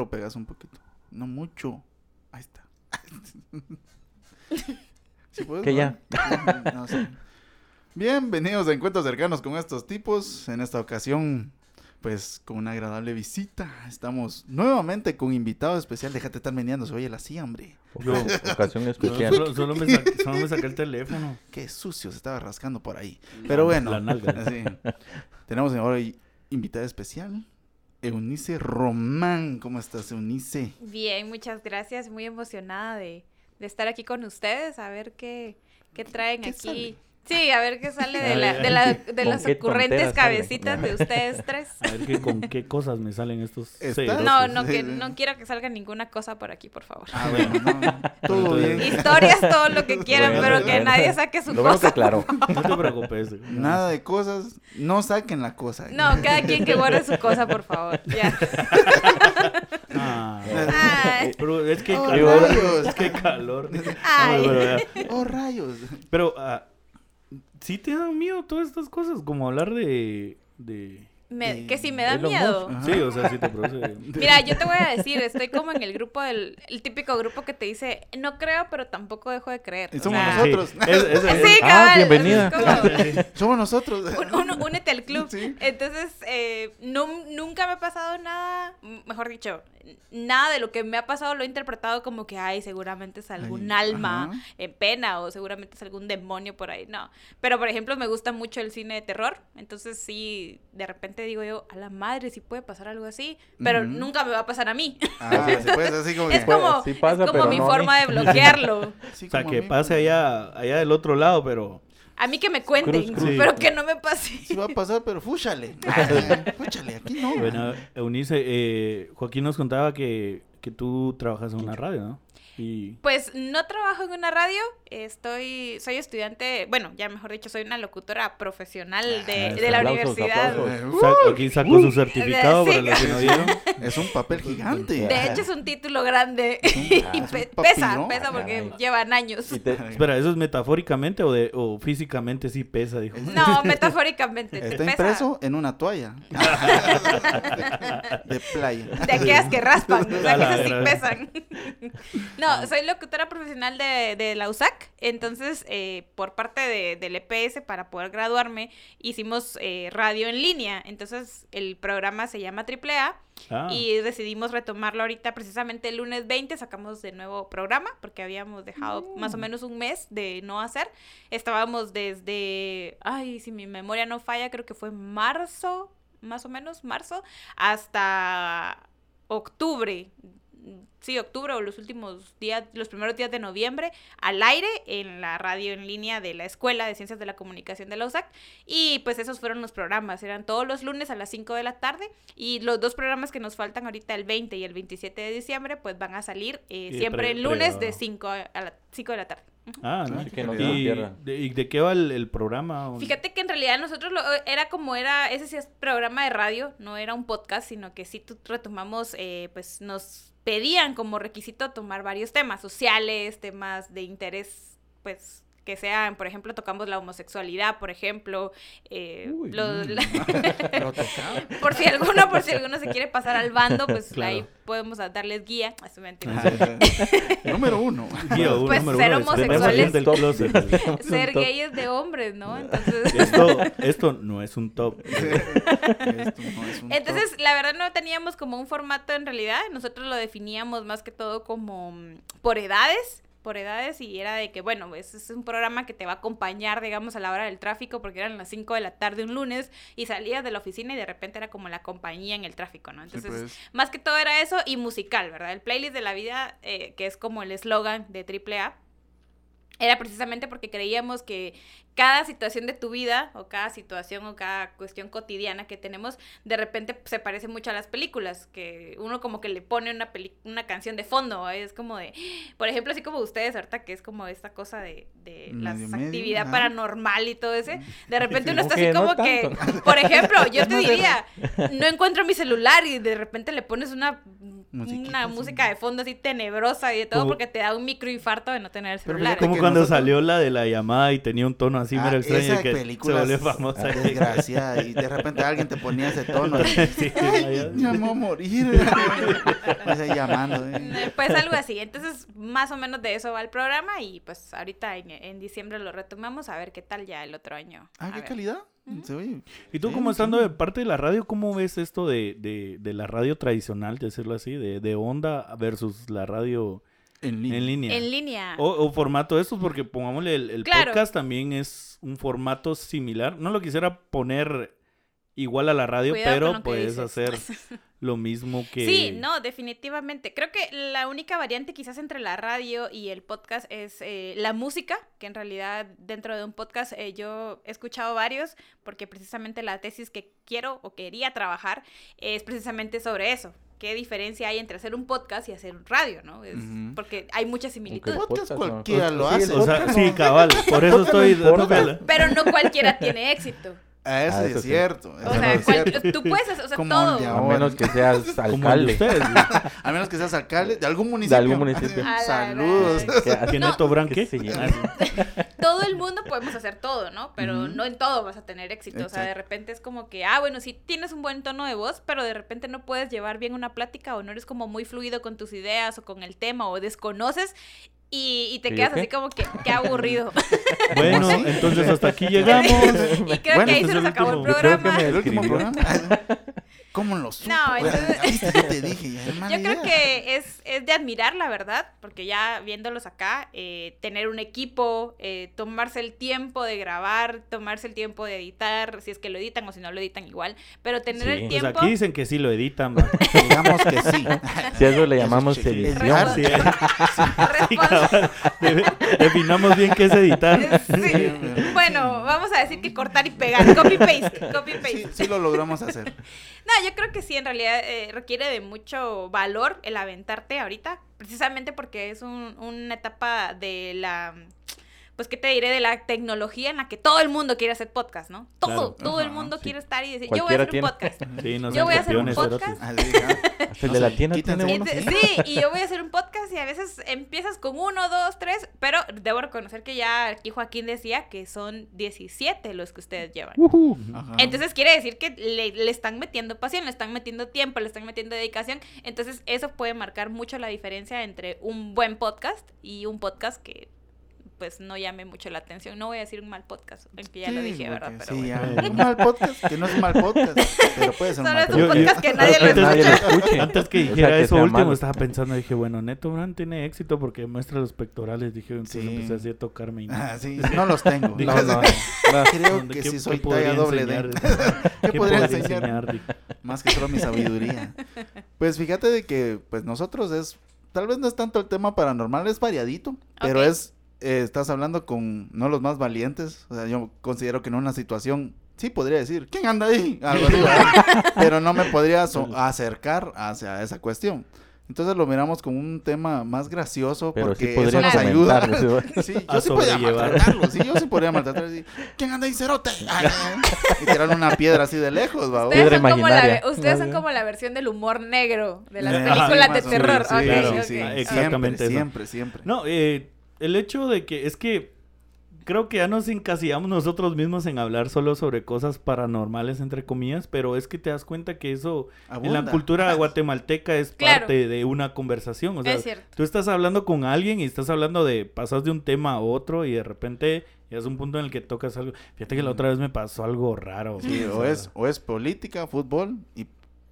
lo pegas un poquito. No mucho. Ahí está. ¿Sí puedes, Que no? ya. No sé. Bienvenidos a Encuentros Cercanos con estos tipos. En esta ocasión, pues, con una agradable visita. Estamos nuevamente con invitado especial. Déjate estar meneando, se oye la silla, hombre. Yo, Ocasión no, especial. solo, solo me saqué, solo me saqué el teléfono. Qué sucio, se estaba rascando por ahí. Pero bueno, La nalga. así. tenemos ahora invitada especial. Eunice Román. ¿Cómo estás, Eunice? Bien, muchas gracias. Muy emocionada de, de estar aquí con ustedes, a ver qué, qué traen ¿Qué aquí. sale? Sí, a ver qué sale de, la, de, la- de ¿Con las ocurrentes cabecitas de ustedes tres. A ver que, con qué cosas me salen estos cerotes. No, no, que, no quiero que salga ninguna cosa por aquí, por favor. Ah, bueno, no, todo bien. Historias, todo lo que quieran, Bueno, pero que bueno. nadie saque su Lo cosa. claro. No te preocupes. Nada de cosas, no saquen la cosa. No, cada quien que guarde su cosa, por favor. Ya. Ah, Ay, pero es que hay Oh, calor. rayos. Es que hay calor. Ay. No, pero, ya. Oh, rayos. Pero, ah, ¿sí te dan miedo todas estas cosas? Como hablar de... de... me- que si me da Elon miedo. Ajá. Sí, o sea, sí te produce... Mira, yo te voy a decir, estoy como en el grupo del, el típico grupo que te dice, no creo, pero tampoco dejo de creer. Y O somos sea, nosotros. Sí, es- es- es- Sí, Ah, cabal, bienvenida. es como, Somos nosotros. un- un- únete al club. Sí. Entonces, eh, nu- nunca me ha pasado nada, mejor dicho, nada de lo que me ha pasado lo he interpretado como que, ay, seguramente es algún Ay, alma ajá. en pena o seguramente es algún demonio por ahí. No. Pero, por ejemplo, me gusta mucho el cine de terror. Entonces, sí, de repente digo yo, a la madre, si puede pasar algo así. Pero nunca me va a pasar a mí. Ah, sí, pues así como Es que- Pues, como, sí pasa, es como pero mi no forma mí. de bloquearlo. O sea, que mí. pase allá, allá del otro lado, pero... A mí que me cuenten, Cruz, cruz. pero que no me pase. Sí va a pasar, pero fúchale. Fúchale, aquí no. Bueno, Eunice, eh, Joaquín nos contaba que, que tú trabajas en una radio, ¿no? Y... Pues no trabajo en una radio, estoy, soy estudiante, bueno, ya mejor dicho, soy una locutora profesional de, Ah, de la aplausos, universidad. aplausos. sa- aquí sacó su certificado sí. para los que no vieron. Es un papel gigante. De hecho es un título grande Ah, y pe- un pesa, pesa porque llevan años. Te- Espera, ¿eso es metafóricamente o, de, o físicamente sí pesa? Dijo. No, metafóricamente. te Está pesa. impreso en una toalla. De playa. De aquellas que raspan, o sea, A que la esas sí pesan. No, soy locutora profesional de, de la USAC, entonces eh, por parte de- del EPS para poder graduarme hicimos eh, radio en línea, entonces el programa se llama AAA Ah, y decidimos retomarlo ahorita precisamente el lunes 20, sacamos de nuevo programa porque habíamos dejado más o menos un mes de no hacer, estábamos desde, ay, si mi memoria no falla, creo que fue marzo, más o menos marzo, hasta octubre. Sí, octubre o los últimos días, los primeros días de noviembre, al aire en la radio en línea de la Escuela de Ciencias de la Comunicación de la USAC. Y pues esos fueron los programas, eran todos los lunes a las 5 de la tarde. Y los dos programas que nos faltan ahorita, el 20 y el 27 de diciembre, pues van a salir eh, siempre pre- el lunes de 5 a las 5 de la tarde. ah, ¿no? Así que no ¿Y, de, y de qué va el, el programa? Fíjate que en realidad nosotros lo, era como era, ese sí es programa de radio, no era un podcast, sino que sí tu- retomamos, eh, pues nos pedían como requisito tomar varios temas sociales, temas de interés, pues que sean, por ejemplo, tocamos la homosexualidad, por ejemplo, eh, Uy, lo- mm. la- por si alguno, por si alguno se quiere pasar al bando, pues Claro. ahí podemos a- darles guía, mentira. Número uno. Guía uno, Pues número ser uno, homosexuales. del closet. Ser gay es de hombres, ¿no? Entonces... Esto, esto no es un top. Esto no es un Entonces, la verdad no teníamos como un formato en realidad, nosotros lo definíamos más que todo como mm, por edades, por edades y era de que, bueno, pues es un programa que te va a acompañar, digamos, a la hora del tráfico porque eran las 5 de la tarde un lunes y salías de la oficina y de repente era como la compañía en el tráfico, ¿no? Entonces, Sí, pues. más que todo era eso y musical, ¿verdad? El playlist de la vida, eh, que es como el eslogan de AAA, era precisamente porque creíamos que cada situación de tu vida o cada situación o cada cuestión cotidiana que tenemos de repente se parece mucho a las películas que uno como que le pone una peli- una canción de fondo es como de por ejemplo así como ustedes ahorita que es como esta cosa de, de medio, actividad paranormal y todo ese de repente uno está así no como que por ejemplo yo te diría no encuentro mi celular y de repente le pones una Musiquita, una sí. música de fondo así tenebrosa y de todo Como- porque te da un microinfarto de no tener el Pero celular. Como cuando nosotros- salió la de la llamada y tenía un tono así Ah, mero extraño esa que película se volvió famosa. Desgraciada. Y de repente alguien te ponía ese tono. y, Sí, Ay, ya me voy a morir. Pues llamando. eh. Eh, Pues algo así. Entonces, más o menos de eso va el programa y pues ahorita en, en diciembre lo retomamos a ver qué tal ya el otro año. Ah, A qué ver. calidad. Se oye. Y tú Sí, como sí. estando de parte de la radio, ¿cómo ves esto de, de, de la radio tradicional, decirlo así, de, de onda versus la radio En línea. en línea? En línea. O, o formato estos, porque pongámosle el, el Claro. podcast también es un formato similar. No lo quisiera poner igual a la radio, Cuidado pero puedes dices. hacer lo mismo que... Sí, no, definitivamente. Creo que la única variante quizás entre la radio y el podcast es eh, la música, que en realidad dentro de un podcast eh, yo he escuchado varios, porque precisamente la tesis que quiero o quería trabajar es precisamente sobre eso. ¿Qué diferencia hay entre hacer un podcast y hacer un radio, no? Es-. Porque hay muchas similitudes. Podcast ¿no? cualquiera lo Sí, hace. O sea, podcast sí, no- cabal. Por eso no estoy dándole- Pero no cualquiera tiene éxito. Ah, eso Ah, sí eso es sí. cierto. O sea, es cual- cierto. tú puedes hacer, o sea, Como todo. de A menos que seas de alcalde. ustedes. A menos que seas alcalde de algún municipio. algún municipio. A la Saludos. Que así- ¿Qué No. branque? Que sí. Ah, todo el mundo podemos hacer todo, ¿no? Pero no en todo vas a tener éxito. O sea, de repente es como que, ah, bueno, sí tienes un buen tono de voz, pero de repente no puedes llevar bien una plática o no eres como muy fluido con tus ideas o con el tema o desconoces y, y te ¿Y yo quedas así como que, qué aburrido. Bueno, entonces hasta aquí llegamos. y creo Bueno, que ahí se nos acabó el programa. me- El último programa. ¿Cómo lo supo? No, entonces- te dije. Yo creo idea. que es, es de admirar, la verdad, porque ya viéndolos acá, eh, tener un equipo, eh, tomarse el tiempo de grabar, tomarse el tiempo de editar, si es que lo editan o si no lo editan igual, pero tener Sí. el Pues tiempo... aquí dicen que sí lo editan. Digamos que sí. Si a eso le Eso llamamos edición. Sí. De- definamos bien qué es editar. Sí. Vamos a decir que cortar y pegar, copy paste, copy Sí, paste. sí lo logramos hacer. No, yo creo que sí, en realidad eh, requiere de mucho valor el aventarte ahorita, precisamente porque es un- una etapa de la, pues, ¿qué te diré? De la tecnología en la que todo el mundo quiere hacer podcast, ¿no? Todo, Claro. todo el mundo sí. quiere estar y decir, yo voy a hacer un podcast. Sí, no Yo voy a hacer un podcast. Hasta el No de la tienda tiene uno. ¿sí? y yo voy a hacer un podcast y a veces empiezas con uno, dos, tres, pero debo reconocer que ya aquí Joaquín decía que son 17 los que ustedes llevan. Entonces quiere decir que le, le están metiendo pasión, le están metiendo tiempo, le están metiendo dedicación. Entonces eso puede marcar mucho la diferencia entre un buen podcast y un podcast que pues no llame mucho la atención. No voy a decir un mal podcast, aunque ya lo dije, ¿verdad? Pero sí, bueno. ya. Un mal podcast, que no es un mal podcast, pero puede ser un Solo mal es un Yo- podcast. yo- que nadie lo antes- Nadie lo escuche. Antes que O sea, dijera que eso último, malo. estaba pensando, dije, bueno, Neto Brand tiene éxito porque muestra los pectorales. Dije, entonces Sí. empecé así a tocarme. Y no. Ah, sí, no los tengo. Digo, No, no, no. Creo ¿Dónde- que sí soy talla doble D. ¿Qué ¿Qué podría enseñar? enseñar? Dije. Más que solo mi sabiduría. Pues fíjate de que pues nosotros es, tal vez no es tanto el tema paranormal, es variadito, pero es, eh, estás hablando con no los más valientes, o sea, yo considero que en una situación, sí podría decir, ¿quién anda ahí? Algo así, pero no me podría so- acercar hacia esa cuestión. Entonces lo miramos como un tema más gracioso Pero porque sí eso nos ayuda. Sí, yo sí podría maltratarlo, sí, yo sí podría maltratarlo. ¿Quién anda ahí, cerote? Ay, y tirarle una piedra así de lejos, va. Ustedes, Piedra son como, la, ustedes son como la versión del humor negro de las Eh, películas sí, de terror. sí, Ok, claro, ok. sí, sí, exactamente eso. Siempre, siempre, siempre. No, eh, el hecho de que es que creo que ya nos encasillamos nosotros mismos en hablar solo sobre cosas paranormales, entre comillas, pero es que te das cuenta que eso en la cultura guatemalteca es Claro. parte de una conversación. O sea, Es cierto. tú estás hablando con alguien y estás hablando de, pasas de un tema a otro y de repente ya es un punto en el que tocas algo. Fíjate que la otra vez me pasó algo raro. Sí, o o es, o es política, fútbol y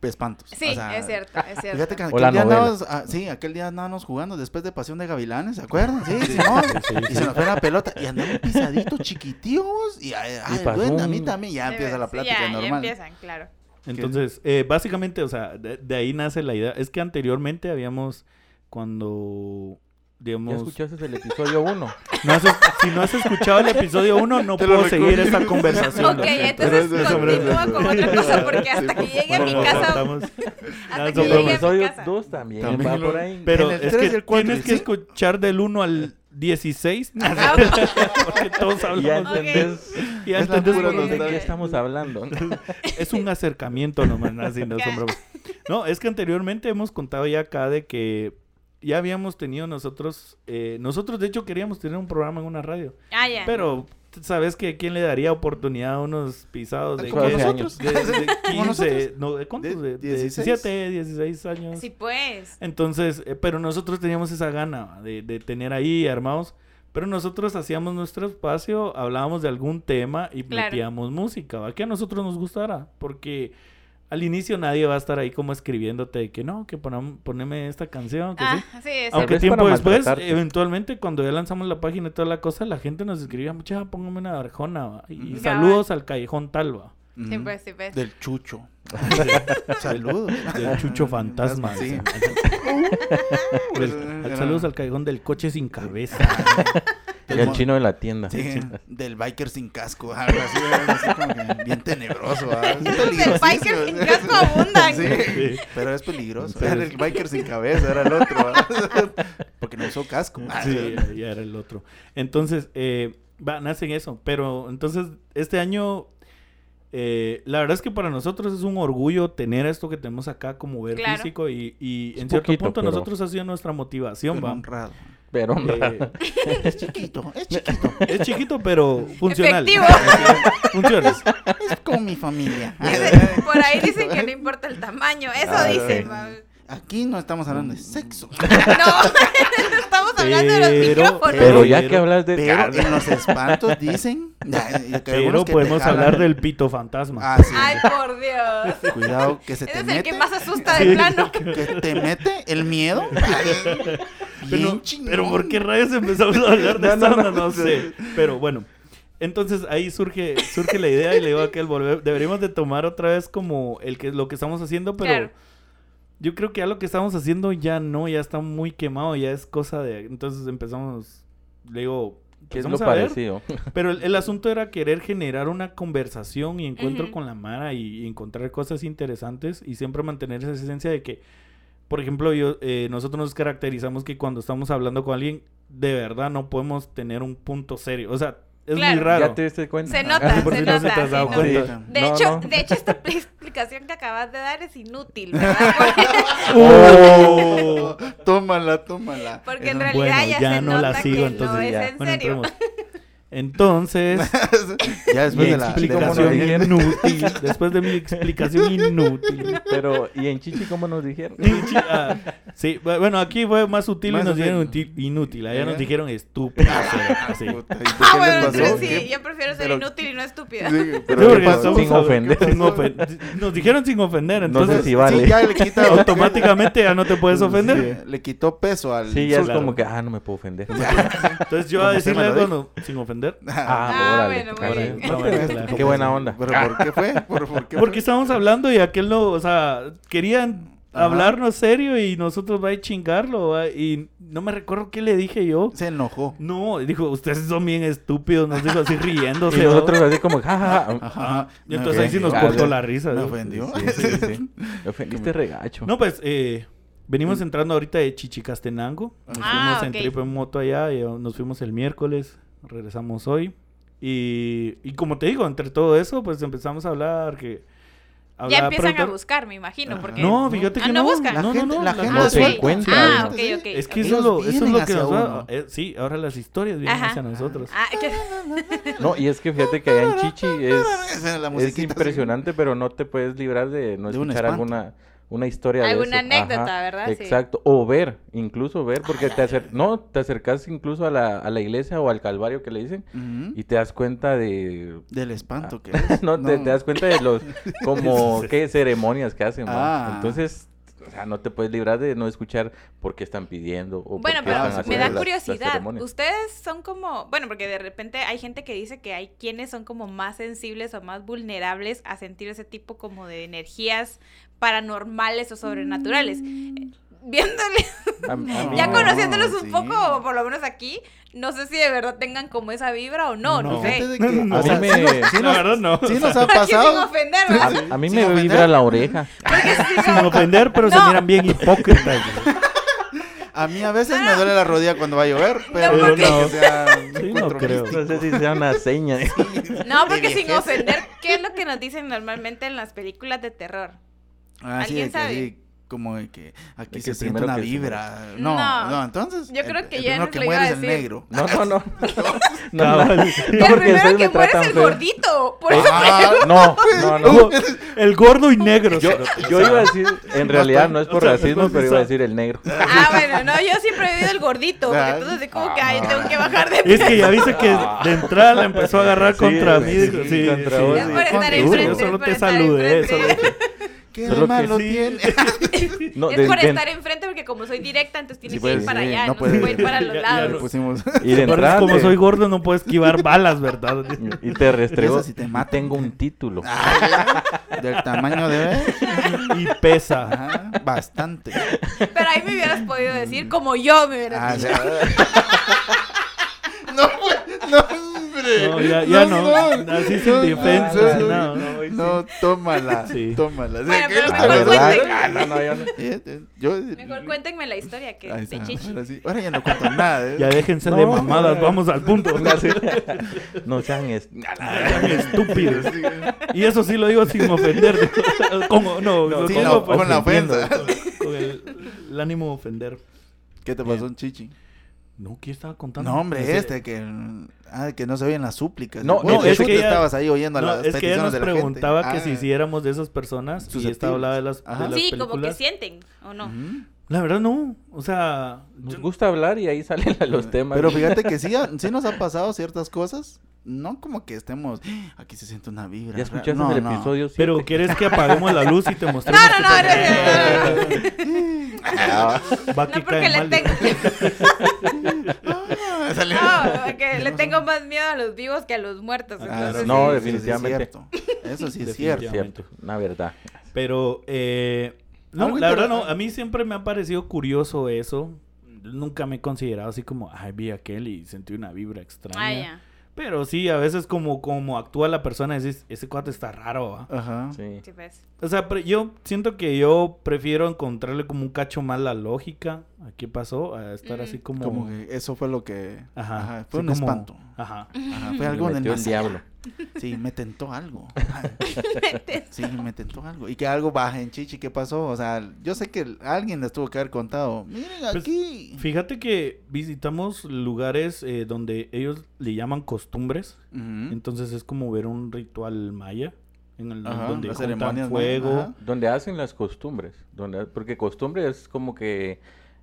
espantos. Sí, O sea, es cierto, es cierto. Fíjate que O aquel la día ah, sí, aquel día andábamos jugando después de Pasión de Gavilanes, ¿se acuerdan? Sí, Simón. sí, Y se nos fue la pelota y andamos pisaditos chiquitíos y ay, Y duende, a mí también ya Sí, empieza la sí, plática ya, ya normal. empiezan, claro. Entonces, eh, básicamente, o sea, de, de ahí nace la idea. Es que anteriormente habíamos, cuando, ¿Ya digamos, escuchaste el episodio 1? no has si no has escuchado el episodio 1, no Te puedo seguir esta conversación. Ok, entonces Pero es continúa con otra cosa porque hasta Sí, que llegue a mi casa, estamos- hasta ya que El llegue a mi episodio casa. 2 también, También va lo- por ahí. Pero el es que el tienes que escuchar del 1 al 16. Ah, porque todos ya hablamos. Entendés Ya por dónde- ¿De qué estamos hablando? Es un acercamiento nomás, así no son Ya. bromas. No, es que anteriormente hemos contado ya acá de que ya habíamos tenido nosotros, eh, nosotros de hecho queríamos tener un programa en una radio, Ah, ya. pero sabes que quién le daría oportunidad a unos pisados de, Como qué? nosotros. de, de Como 15, no, ¿de cuántos? De De, de 16. 17, 16 años. Sí, pues. Entonces, eh, pero nosotros teníamos esa gana de, de tener ahí armados. Pero nosotros hacíamos nuestro espacio, hablábamos de algún tema y Claro. metíamos música, ¿va? que a nosotros nos gustara. Porque al inicio nadie va a estar ahí como escribiéndote de que no, que ponam- poneme esta canción, que Ah, sí. sí, Aunque tiempo después, eventualmente, cuando ya lanzamos la página y toda la cosa, la gente nos escribía, mucha, póngame una arjona, ¿va? y saludos al Callejón Talva. Sí, pues, sí, pues. Del chucho. Saludos. Del Chucho Fantasma. Sí. Pues, saludos al Callejón del Coche Sin Cabeza. Y el chino de la tienda. Sí, del biker sin casco, algo así, algo así como que bien tenebroso. ¿verdad? Es Del biker sin casco abundan. Sí, Sí. pero es peligroso. Pero Era es- el biker sin cabeza, era el otro. ¿verdad? Porque no usó casco. Sí, ya- ya era el otro. Entonces, eh, va, nacen eso. Pero entonces, este año, eh, la verdad es que para nosotros es un orgullo tener esto que tenemos acá como ver Claro. físico y, y en cierto poquito, punto pero- nosotros ha sido nuestra motivación, Pero va. honrado. Pero Eh, Es chiquito, es chiquito. es chiquito, pero funcional. Efectivo. Funciona. Es como mi familia. Por ahí dicen que no importa el tamaño. Eso Ah, dicen. Aquí no estamos hablando de sexo. No, estamos hablando de los micrófonos. Pero ya Pero- que hablas de... Pero en los espantos dicen. que Pero que podemos hablar el- del pito fantasma. Ah, sí. Ay, por Dios. Cuidado que se Ese te es el mete. que más asusta de plano. Que te mete el miedo. Pero, ¿por qué rayos empezamos a hablar de No, no, onda? no. No sé. Pero bueno. Entonces ahí surge, surge la idea y le digo a aquel volver, deberíamos de tomar otra vez como el que lo que estamos haciendo, pero Claro. yo creo que ya lo que estamos haciendo ya no, ya está muy quemado, ya es cosa de entonces empezamos, le digo, Que es lo ver, parecido. pero el, el asunto era querer generar una conversación y encuentro con la Mara y, y encontrar cosas interesantes y siempre mantener esa esencia de que, por ejemplo, yo eh, nosotros nos caracterizamos que cuando estamos hablando con alguien, de verdad no podemos tener un punto serio. O sea, es muy raro. ¿Ya te diste cuenta? Se nota, se si no se nota. te has se dado nota. cuenta. De, No, hecho, no. de hecho, esta explicación que acabas de dar es inútil, ¿verdad? ¡Oh! Tómala, tómala. Porque en Bueno, realidad ya, ya se no nota la sigo, que no entonces es ya. en Bueno, serio. entremos. Entonces, Ya después mi de la, de explicación la- dijeron. inútil, después de mi explicación inútil. Pero, ¿y en Chichi cómo nos dijeron? Ah, sí, bu- bueno, aquí fue más sutil Más y nos dijeron inútil. Allá nos ¿Eh? dijeron estúpido. sí. Puta, ¿y por Ah, bueno, entonces sí, yo prefiero ser Pero- inútil y no estúpida. Sí, Sí, pero ¿qué porque pasó? Sin ofender. sin ofen- Nos dijeron sin ofender, No entonces sé si vale. Sí, ya le quita automáticamente ya no te puedes ofender. Sí, le quitó peso al. Sí, ya es Claro. como que, ah, no me puedo ofender. Entonces yo a decirle algo no- sin ofender. Ah, Ah, órale. bueno, claro. Qué buena onda. ¿Pero por qué fue? ¿Por, por qué Porque estábamos hablando y aquel no, o sea, querían Ajá. hablarnos serio y nosotros va a chingarlo. ¿va? Y no me recuerdo qué le dije yo. Se enojó. No, dijo, ustedes son bien estúpidos, nos dijo así riéndose. Y nosotros así como, jajaja. Ajá. Ajá. Y entonces ahí sí nos cortó la risa. Me ¿no? ofendió. Sí, sí, sí. Me ofendiste regacho. No, pues, eh, venimos entrando ahorita de Chichicastenango. Nos Ah, fuimos en trip en moto allá, y nos fuimos el miércoles, regresamos hoy. Y, y como te digo, entre todo eso, pues empezamos a hablar que... Ya empiezan a buscar, me imagino, porque... No, fíjate Ah, que no no. buscan. No, no, La no, gente- la la gente No se encuentra. Ah, ok, Sí. ok. Es que eso es lo, eso es lo que nos va... eh, sí, ahora las historias vienen Ajá. hacia nosotros. Ah, No, y es que fíjate que allá en Chichi es, es impresionante, pero no te puedes librar de no De escuchar espanto. alguna una historia de Alguna eso. anécdota, ¿verdad? Sí. Exacto, o ver, incluso ver, porque te acer no, te acercas incluso a la, a la iglesia o al calvario que le dicen y te das cuenta de Del espanto que es. no, Te, te das cuenta de los como qué ceremonias que hacen. Ah. entonces o sea, no te puedes librar de no escuchar por qué están pidiendo o Bueno, por qué pero están Ah, me da las- curiosidad. Ustedes son como, bueno, porque de repente hay gente que dice que hay quienes son como más sensibles o más vulnerables a sentir ese tipo como de energías paranormales o sobrenaturales. Viéndole, A- a mí ya No, conociéndolos un sí. poco, o por lo menos aquí, no sé si de verdad tengan como esa vibra o no, no, No. sé. No, que, no, no. A mí sí me- sí nos- verdad no. sí nos ha sin pasado. A, a mí Sin me ofender. vibra la oreja. Porque si sin no- ofender, pero se No. miran bien hipócritas. A mí a veces me duele la rodilla cuando va a llover, pero No, no creo no. que sea Sí, no creo. No sé si sea una seña. No, De porque sin ofender, ¿qué es lo que nos dicen normalmente en las películas de terror? Ah, sí, ¿Alguien de que sabe? así, como de que aquí De se que siente primero una que se vibra. No, No. no, entonces. Yo creo el- que el ya primero nos que muere a es el decir. negro. No, no, no. No, Cabal. no, el porque primero que me muere es el gordito. Por eso Ah, No, no, no. El gordo y negro. Yo, yo iba a decir, en realidad no es por o sea, racismo, pero iba a decir el negro. Ah, bueno, no, yo siempre he vivido el gordito. porque Ah. entonces es como que ay, tengo que bajar de Es que ya viste que de entrada la empezó a agarrar contra mí. sí, contra sí. vos. Yo solo te saludé. ¿Qué Solo malo sí. tiene? No, es de- por de- estar enfrente porque como soy directa, entonces tienes Sí, que ir pues, para sí, allá, no no, puede- se puede ir para los Ya- ya lados. pusimos. y de entrada como soy gordo, no puedo esquivar balas, ¿verdad? y te restregó. Eso sí te mata. Tengo un título. Ah, del tamaño de. Y pesa. Ajá, bastante. Pero ahí me hubieras podido decir como yo me hubieras Ah, dicho. ya. no, pues, no, No, ya, ya no. Así sin defensa, no, sin no, nada. No, tómala. Sí. Tómala. Bueno, ¿qué? pero Ah, mejor. Ah, no, no, yo no. Yo, Mejor cuéntenme la historia que está, Chichi. ahora, sí. Ahora ya no cuento nada. ¿eh? Ya déjense No, de mamadas, no. vamos al punto. No sean es- Estúpidos. Sí, Y eso sí lo digo sin ofender. No, No, no, ¿cómo? no, Pues, con la ofensa. Con, el ánimo de ofender. ¿Qué te pasó, un chichi? No, ¿qué estaba contando? No, hombre, Ese- este que. Ah, que no se oyen las súplicas. No, no, es es que que tú ella- estabas ahí oyendo No, las es que ella peticiones nos de la gente. preguntaba que Ah, si hiciéramos de esas personas y estaba hablando de las, de Ajá. las Sí, como que sienten, ¿o no? La verdad no, o sea, Nos yo- gusta hablar y ahí salen los temas. Pero fíjate que sí, sí nos han pasado ciertas cosas. No como que estemos. "Ah, Aquí se siente una vibra. ¿Ya escuchaste No, el no. episodio? pero siete? ¿quieres que apaguemos la luz y te mostremos no, no, no, no, no, no, no. Va que No, porque le mal? tengo, no, porque le tengo más miedo a los vivos que a los muertos. Ah, entonces no, sí. definitivamente. Eso sí es cierto. Eso sí es. Cierto, una verdad. Pero, eh, no, la verdad no, a mí siempre me ha parecido curioso eso. Nunca me he considerado así como, ay, vi a aquel y sentí una vibra extraña. Ah. Pero sí, a veces como, como actúa la persona, decís, ese cuate está raro, ¿va?". Ajá. Sí. Sí, pues. O sea, yo siento que yo prefiero encontrarle como un cacho más la lógica a qué pasó, a estar Mm. así como... Como que eso fue lo que. Ajá, Ajá, fue sí, un como- espanto. Ajá. Ajá, fue algo del metió el más allá. diablo. Sí, me tentó algo. Sí, me tentó algo. Y que algo baje en Chichi, ¿qué pasó? O sea, yo sé que alguien les tuvo que haber contado. Miren Pues, aquí. Fíjate que visitamos lugares eh, donde ellos le llaman costumbres. Entonces es como ver un ritual maya. En el Ajá, donde las juntan fuego. Donde hacen las costumbres. Donde, porque costumbre es como que...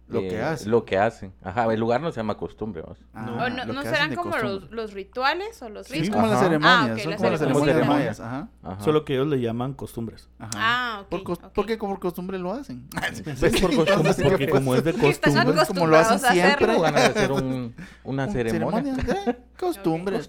eh, Lo que hacen. Lo que hacen. Ajá, el lugar no se llama costumbre. vamos. Ah, No. ¿O no, lo no que serán como los, los rituales o los Sí, ritos? como las ceremonias. Ah, ok, son las como las ceremonias. Ajá. Solo que ellos le llaman costumbres. Ajá. Ah, ok. Por cos- ok. Porque por costumbre lo hacen. Es por costumbre, Entonces, porque ¿qué como es de costumbre. Pues, como lo hacen siempre. Van a hacer un- una ceremonia. ¿eh? Costumbres.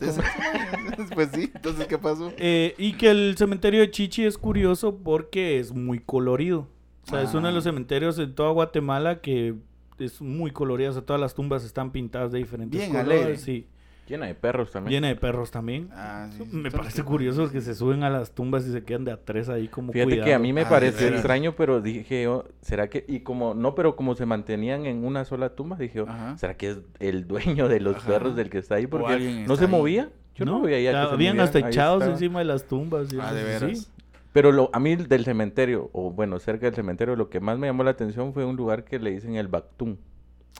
pues sí, entonces, ¿qué pasó? Eh, y que el cementerio de Chichi es curioso porque es muy colorido. O sea, es uno de los Ah. cementerios en toda Guatemala que es muy colorido. O sea, todas las tumbas están pintadas de diferentes Bien colores. alegre. Sí. Llena de perros también. Llena de perros también. Ah, sí, Me parece los que- curioso que se suben a las tumbas y se quedan de a tres ahí como Fíjate cuidando. que a mí me Ah, veras. extraño, pero dije yo, ¿será que? Y como, no, pero como se mantenían en una sola tumba, dije yo, Ajá. ¿será que es el dueño de los Ajá. perros del que está ahí? Porque no se ahí. movía. Yo no, veía que ya se habían hasta echados encima de las tumbas. y Ah, de sí. Pero lo, a mí del cementerio, o bueno, cerca del cementerio, lo que más me llamó la atención fue un lugar que le dicen el Bactún.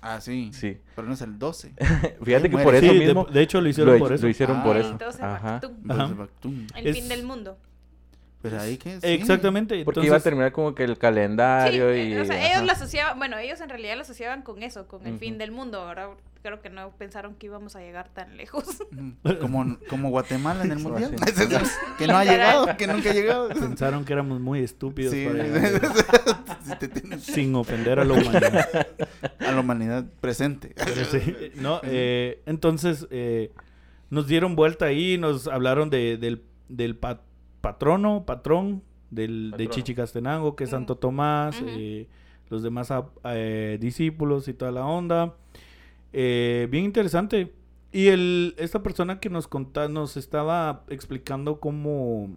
Ah, sí. Sí. Pero no es el 12. Fíjate que muere. por eso Sí, de- mismo de, hecho lo hicieron lo, por eso. lo hicieron por Ah. eso. Entonces, Ajá. Bactún, Ajá. El Es- fin del mundo. Pero ahí que sí. Exactamente. Porque entonces, iba a terminar como que el Sí, calendario y... eh, o sea, ajá. ellos lo asociaban, bueno, ellos en realidad lo asociaban con eso, con el fin del mundo. Ahora creo que no pensaron que íbamos a llegar tan lejos. Como, como Guatemala en el mundial. que no ha llegado, que nunca ha llegado. Pensaron que éramos muy estúpidos Sí. para sin ofender a la humanidad. A la humanidad presente. Sí, ¿no? Eh, entonces eh, nos dieron vuelta ahí, nos hablaron de, del, del pa- patrono, patrón del, de Patrono. Chichicastenango, que es. Santo Tomás, eh, los demás ah, eh, discípulos y toda la onda. Eh, bien interesante. Y el, esta persona que nos conta, nos estaba explicando cómo,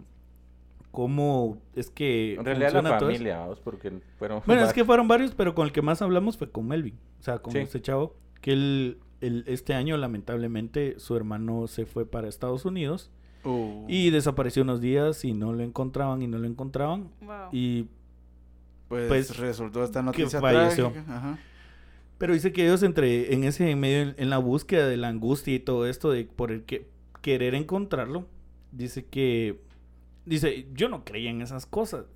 cómo es que En realidad la familia, vamos, porque fueron... Bueno, es que fueron varios, pero con el que más hablamos fue con Melvin. O sea, con Sí. este chavo. Que él, él- este año, lamentablemente, su hermano se fue para Estados Unidos. Uh, Y desapareció unos días y no lo encontraban y no lo encontraban. Wow. Y pues, pues, resultó esta que noticia falleció. trágica. Ajá. Pero dice que ellos entre en ese medio en la búsqueda de la angustia y todo esto de por el que querer encontrarlo, dice que dice, yo no creía en esas cosas.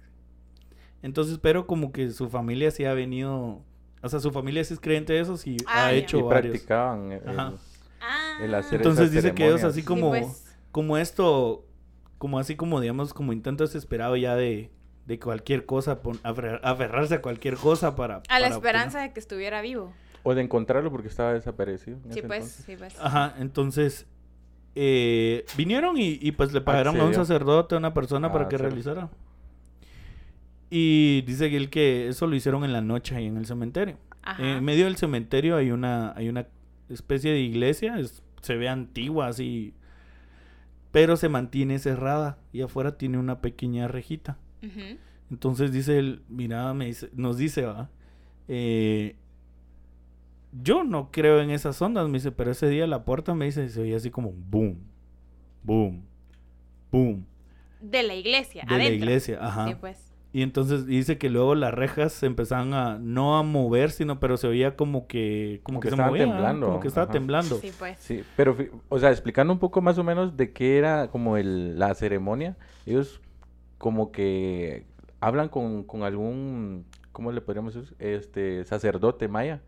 Entonces, pero como que su familia sí ha venido, o sea, su familia sí es creyente de eso Ah, ha ya. hecho y varios. practicaban el, Ajá. Ah. el hacer Entonces esas dice que ellos así Sí, como pues. como esto como así como digamos como intento desesperado ya de de cualquier cosa, aferrarse a cualquier cosa para... A la esperanza de que estuviera vivo. O de encontrarlo porque estaba desaparecido. en Sí, ese pues, entonces. sí, pues. Ajá, entonces eh, vinieron y, y, pues le pagaron a un sacerdote, a una persona para Ah, que realizara. Y dice que él que eso lo hicieron en la noche ahí en el cementerio. Ajá. En medio del cementerio hay una, hay una especie de iglesia, es- se ve antigua así, pero se mantiene cerrada y afuera tiene una pequeña rejita. Entonces dice él, mira, me dice, nos dice, va, eh, yo no creo en esas ondas, me dice, pero ese día la puerta me dice, se oía así como boom, boom, boom, De la iglesia, de la iglesia, ajá. Sí, pues. Y entonces dice que luego las rejas se empezaban a, no a mover, sino, pero se oía como que, como Como que, que se estaba movía, temblando, como que estaba ajá. temblando. Sí, pues. Sí, pero, o sea, explicando un poco más o menos de qué era como el, la ceremonia, ellos como que hablan con, con algún, ¿cómo le podríamos decir? Este, sacerdote maya,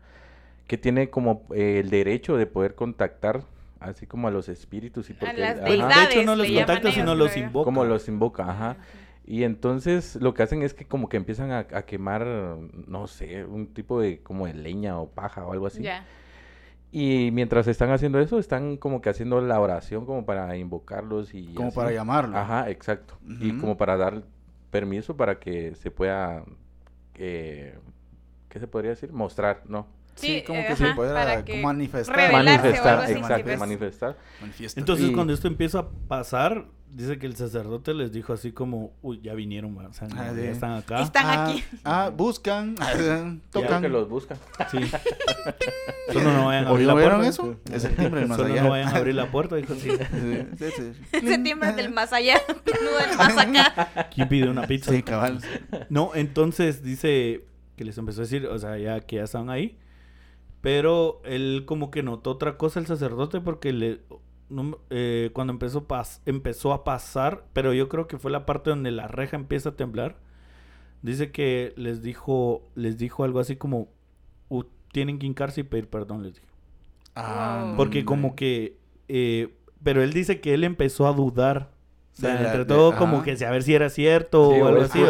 que tiene como eh, el derecho de poder contactar así como a los espíritus y A porque, las De hecho, no los contacta, ellos, sino los invoca. como los invoca, ajá. Y entonces lo que hacen es que como que empiezan a, a quemar, no sé, un tipo de como de leña o paja o algo así. Ya. Y mientras están haciendo eso, están como que haciendo la oración como para invocarlos y Como así. para llamarlo. Ajá, exacto. Y como para dar permiso para que se pueda, eh, ¿qué se podría decir? Mostrar, ¿no? Sí, Sí, como eh, que ajá, se pueda para que manifestar. manifestar, así, exacto, manifestar. Manifiesta. Entonces, Y- cuando esto empieza a pasar, dice que el sacerdote les dijo así como, uy, ya vinieron, o sea, Ah, ya sí. están acá. Están ah, aquí. Ah, buscan, Creo tocan. que los buscan. Sí. Solo no vayan a abrir ¿Oí- la ¿Oyeron puerta. eso? Es del más allá. no vayan a abrir la puerta, dijo sí. Sí, sí, sí. Ese timbre del más allá, no del más acá. ¿Quién pidió una pizza? Sí, cabal. No, entonces dice que les empezó a decir, o sea, ya que ya estaban ahí. Pero él como que notó otra cosa el sacerdote porque le no- eh, cuando empezó pas- empezó a pasar, pero yo creo que fue la parte donde la reja empieza a temblar. Dice que les dijo les dijo algo así como "U- tienen que hincarse y pedir perdón, les dijo. Ah, no, Porque como que eh, pero él dice que él empezó a dudar. O sea, De la- entre de- todo como ajá. que si a ver si era cierto Sí, o algo es así. no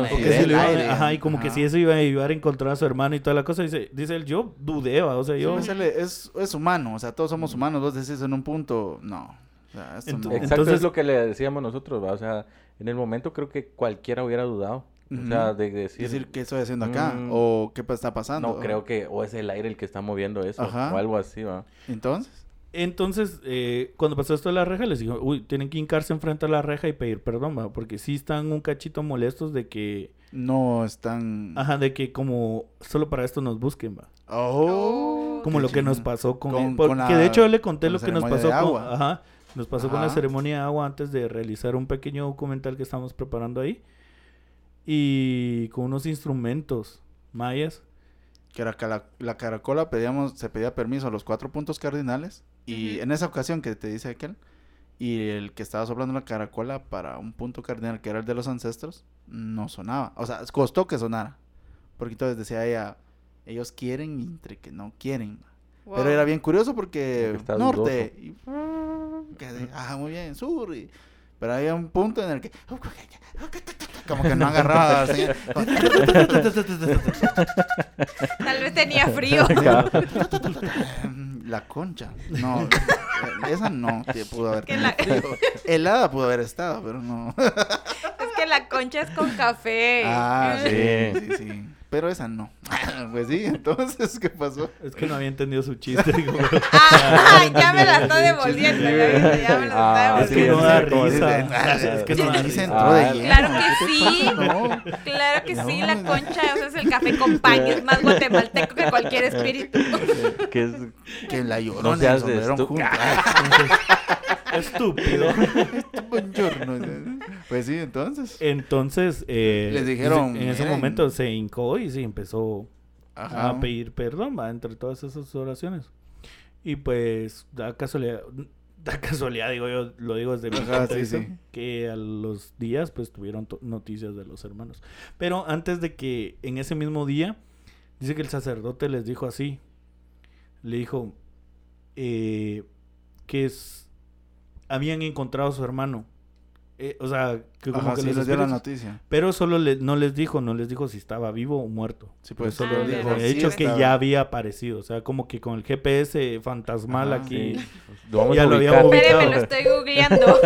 lo iba- aire. ajá, y como que si eso iba a ayudar a encontrar a su hermano y toda la cosa, dice, dice él, yo dudé, ¿va? o sea, yo... Es, es humano, o sea, todos somos humanos. Vos decís en un punto, no. O sea, esto Ento- no. Exacto, Entonces- es lo que le decíamos nosotros, ¿va? O sea, en el momento creo que cualquiera hubiera dudado. O sea, Ujú. de decir, decir qué estoy haciendo acá Mm. o qué está pasando. no creo que, o es el aire el que está moviendo eso, Ajá. o algo así, ¿va? Entonces, Entonces, eh, cuando pasó esto de la reja, les dijo, uy, tienen que hincarse enfrente a la reja y pedir perdón, ¿va? porque sí están un cachito molestos de que, no están. ajá, de que como solo para esto nos busquen, ¿va? Oh, Como lo que nos pasó con, Con- él. Porque con la- de hecho le conté con lo que nos pasó de con, ajá, nos pasó con la ceremonia de agua antes de realizar un pequeño documental que estamos preparando ahí. Y con unos instrumentos mayas. Que la, la caracola pedíamos, se pedía permiso a los cuatro puntos cardinales. Y en esa ocasión que te dice aquel, y el que estaba soplando la caracola para un punto cardinal que era el de los ancestros, no sonaba. O sea, costó que sonara. Porque entonces decía ella, ellos quieren entre que no quieren. Wow. Pero era bien curioso porque norte, y, que ajá, muy bien, sur. y- pero había un punto en el que como que no agarraba. así, Tal vez tenía frío. La concha. No, eh, esa no te pudo haber Que tenido la- frío. Helada pudo haber estado, pero no. es que la concha es con café. Ah, sí, Sí. sí, sí. Pero esa no. pues sí, entonces, ¿qué pasó? Es que no había entendido su chiste. Ah, ya me la está devolviendo. Ya me la Ah, está Es sí, que no es da risa. Es que no da risa. de Ah. Claro que ¿qué te sí. Claro que sí, la concha o sea, es el café con paño, es más guatemalteco que cualquier espíritu. que es Que la llorona No seas juntos. Estúpido. Buongiorno. Pues sí, entonces. Entonces, eh, Les dijeron, en ese miren. momento se hincó y se empezó Ajá. a pedir perdón, va, entre todas esas oraciones. Y pues, da casualidad, da casualidad, digo yo, lo digo desde mi Ajá, sí, sí. que a los días, pues, tuvieron noticias de los hermanos. Pero antes de que, en ese mismo día, dice que el sacerdote les dijo así, le dijo, eh, que es, habían encontrado a su hermano. Eh, o sea, que como Ajá, que sí, los les dio la noticia. pero solo le- no les dijo, no les dijo si estaba vivo o muerto. Sí, pues, solo Ah, dijo, de sí hecho que estaba. ya había aparecido, o sea, como que con el GPS fantasmal Ajá, aquí. Sí. Lo vamos Ya a lo Espéreme, ubicado. lo estoy googleando.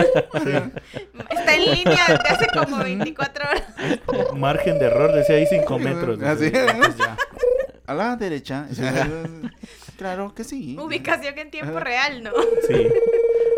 Está en línea desde hace como 24 horas. Margen de error, decía ahí 5 metros. Así dice, es. pues ya. A la derecha. Claro que sí. Ubicación en tiempo real, ¿no? Sí.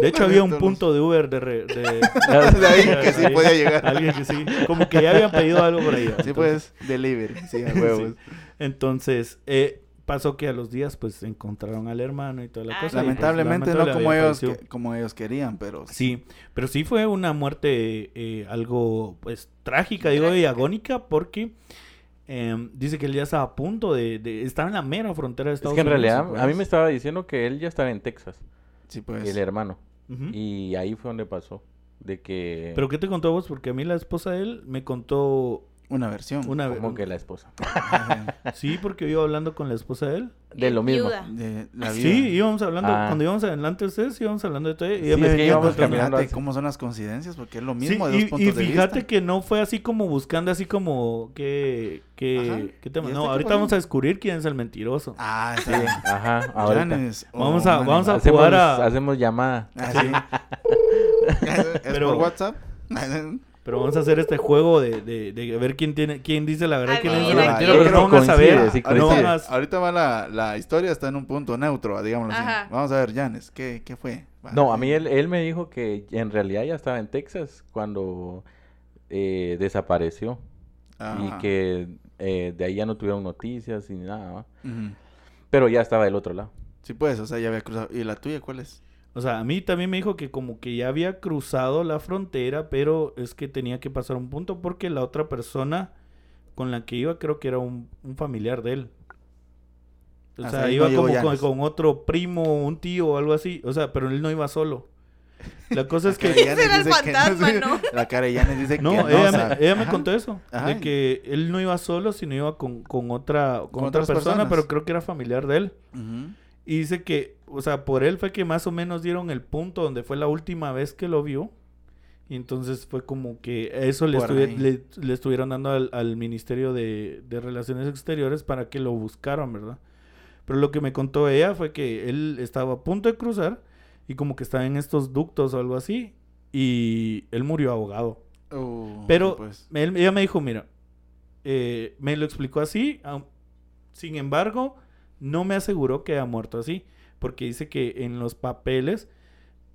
De hecho había un punto de Uber de, re- de, De ahí que sí podía llegar. Alguien que sí, como que ya habían pedido algo por ahí. Sí, pues, delivery. Sí, a huevos. Entonces, eh, pasó que a los días pues encontraron al hermano y toda la Ah, cosa. y, pues, Lamentablemente no como ellos, que- como ellos querían, pero Sí, pero sí fue una muerte eh, algo pues trágica, digo, y agónica porque em, dice que él ya estaba a punto de, de- estaba en la mera frontera de Es Estados que en Unidos. realidad, pues. a mí me estaba diciendo que él ya estaba en Texas, sí, pues. el hermano. Y ahí fue donde pasó. De que. Pero ¿qué te contó vos? Porque a mí la esposa de él me contó Una versión. una. Como que la esposa. Sí, porque yo iba hablando con la esposa de él. De lo mismo. Viuda. De la vida. Sí, íbamos hablando, Ah. cuando íbamos adelante ustedes, íbamos hablando de todo. Y Sí, ella me es que íbamos caminando Fíjate cómo son las coincidencias, porque es lo Sí, mismo de y, dos puntos y de fíjate vista. que no fue así como buscando así como que, que. ¿qué tema? ¿Y No, este ahorita vamos a descubrir quién es el mentiroso. Ah, sí. Ajá, ahorita. Janes. Oh, Vamos a- man. vamos a- Hacemos, jugar a- hacemos llamada. Ah, sí. ¿Es Pero- por WhatsApp? Pero vamos a hacer este juego de, de, de ver quién tiene quién dice la verdad y quién dice la mentira. quién. Pero no van a saber. Coincide, sí, no coincide. van a- Ahorita va la, la historia, está en un punto neutro, digámoslo Ajá. así. Vamos a ver, Janes, ¿qué, qué fue? No, a mí él, él me dijo que en realidad ya estaba en Texas cuando eh, desapareció. Ajá. Y que eh, de ahí ya no tuvieron noticias ni nada. Ujú. Pero ya estaba del otro lado. Sí, pues, o sea, ya había cruzado. ¿Y la tuya cuál es? O sea, a mí también me dijo que como que ya había cruzado la frontera, pero es que tenía que pasar un punto porque la otra persona con la que iba creo que era un, un familiar de él. O Hasta sea, iba no como con, otro primo, un tío o algo así. O sea, pero él no iba solo. La cosa es que... Ese era el dice que fantasma, sé. ¿no? La cara de Janes dice No, que no. ella, o sea, me, ella me contó eso. Ajá. De que él no iba solo, sino iba con, con otra, con Con otra persona, personas. pero creo que era familiar de él. Ujú. Y dice que, o sea, por él fue que más o menos dieron el punto donde fue la última vez que lo vio. Y entonces fue como que eso le, estuvi- le, le estuvieron dando al, al Ministerio de, de Relaciones Exteriores para que lo buscaran, ¿verdad? Pero lo que me contó ella fue que él estaba a punto de cruzar y como que estaba en estos ductos o algo así y él murió ahogado. Uh, Pero pues. él- ella me dijo, mira, eh, me lo explicó así, sin embargo, no me aseguró que ha muerto así, porque dice que en los papeles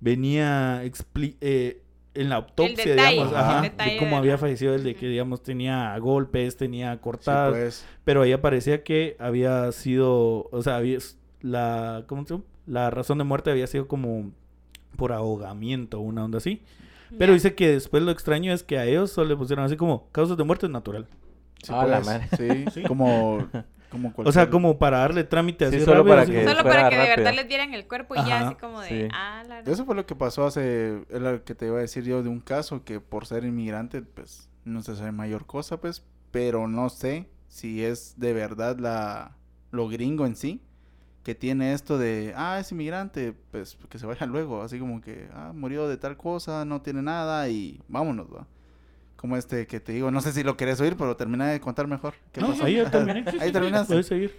venía expli- eh, en la autopsia, detalle, digamos, el ajá, de cómo de había la- fallecido él, de que, digamos, tenía golpes, tenía Sí, cortadas, pues. pero ahí aparecía que había sido, o sea, había, la, ¿cómo se llama? La razón de muerte había sido como por ahogamiento, una onda así. Pero dice que después lo extraño es que a ellos solo le pusieron así como causas de muerte natural. Sí, Ah, la pues, madre. Sí, Sí. como, como O sea, como para darle trámite así Sí, solo rápido, para así que- como- Solo fuera para que de rápido. verdad les dieran el cuerpo y ya así como de, sí. ah, la Eso fue lo que pasó hace, es lo que te iba a decir yo de un caso que por ser inmigrante, pues no se sabe mayor cosa, pues, pero no sé si es de verdad la lo gringo en sí que tiene esto de, ah, es inmigrante, pues que se vaya luego, así como que, ah, murió de tal cosa, no tiene nada y vámonos, ¿va? Como este que te digo, no sé si lo querés oír, pero termina de contar mejor. ¿Qué No, pasó? ahí ya terminé. Ahí terminaste. Puedes seguir.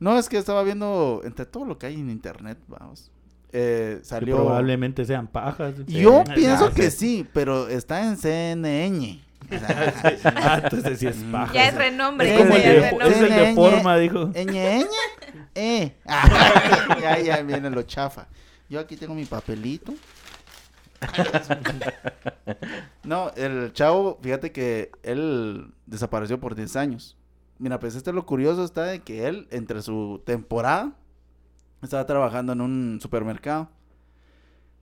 No, es que estaba viendo entre todo lo que hay en internet, vamos. Eh, Que salió. probablemente sean pajas. Yo Sí. pienso Ah, que sí, pero está en CNN. Ah, entonces sí es paja. Ya es renombre. Es como el ese ya de, es es el renombre. de forma, dijo. Eñe, eñe, eh. ya, ya viene lo chafa. Yo aquí tengo mi papelito. No, el chavo, fíjate que él desapareció por 10 años. Mira, pues este lo curioso está de que él, entre su temporada, estaba trabajando en un supermercado.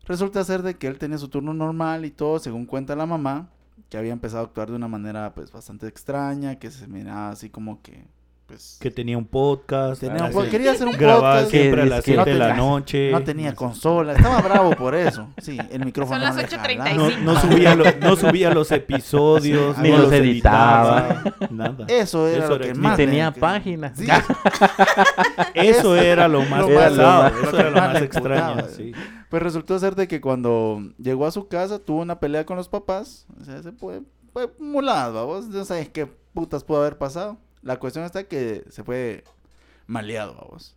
Resulta ser de que él tenía su turno normal y todo, según cuenta la mamá, que había empezado a actuar de una manera pues bastante extraña, que se miraba así como que pues Que tenía un podcast. tenía un quería hacer un Grababa podcast. siempre a las dice que 7 de la noche. No tenía consola, estaba bravo por eso. Sí, el micrófono Son no las le 8:35. jalaba. No, no subía lo- no subía los episodios, Sí, ni los los editaba. Nada. Eso era Eso lo era que que Ni más tenía le- que- página. Sí, Eso era lo más Lo más- pesado, Eso era lo más más extraño. sí. pues resultó ser de que cuando llegó a su casa tuvo una pelea con los papás. O sea, se fue, fue mulado, vos no sabes qué putas pudo haber pasado. La cuestión está que se fue maleado, vos.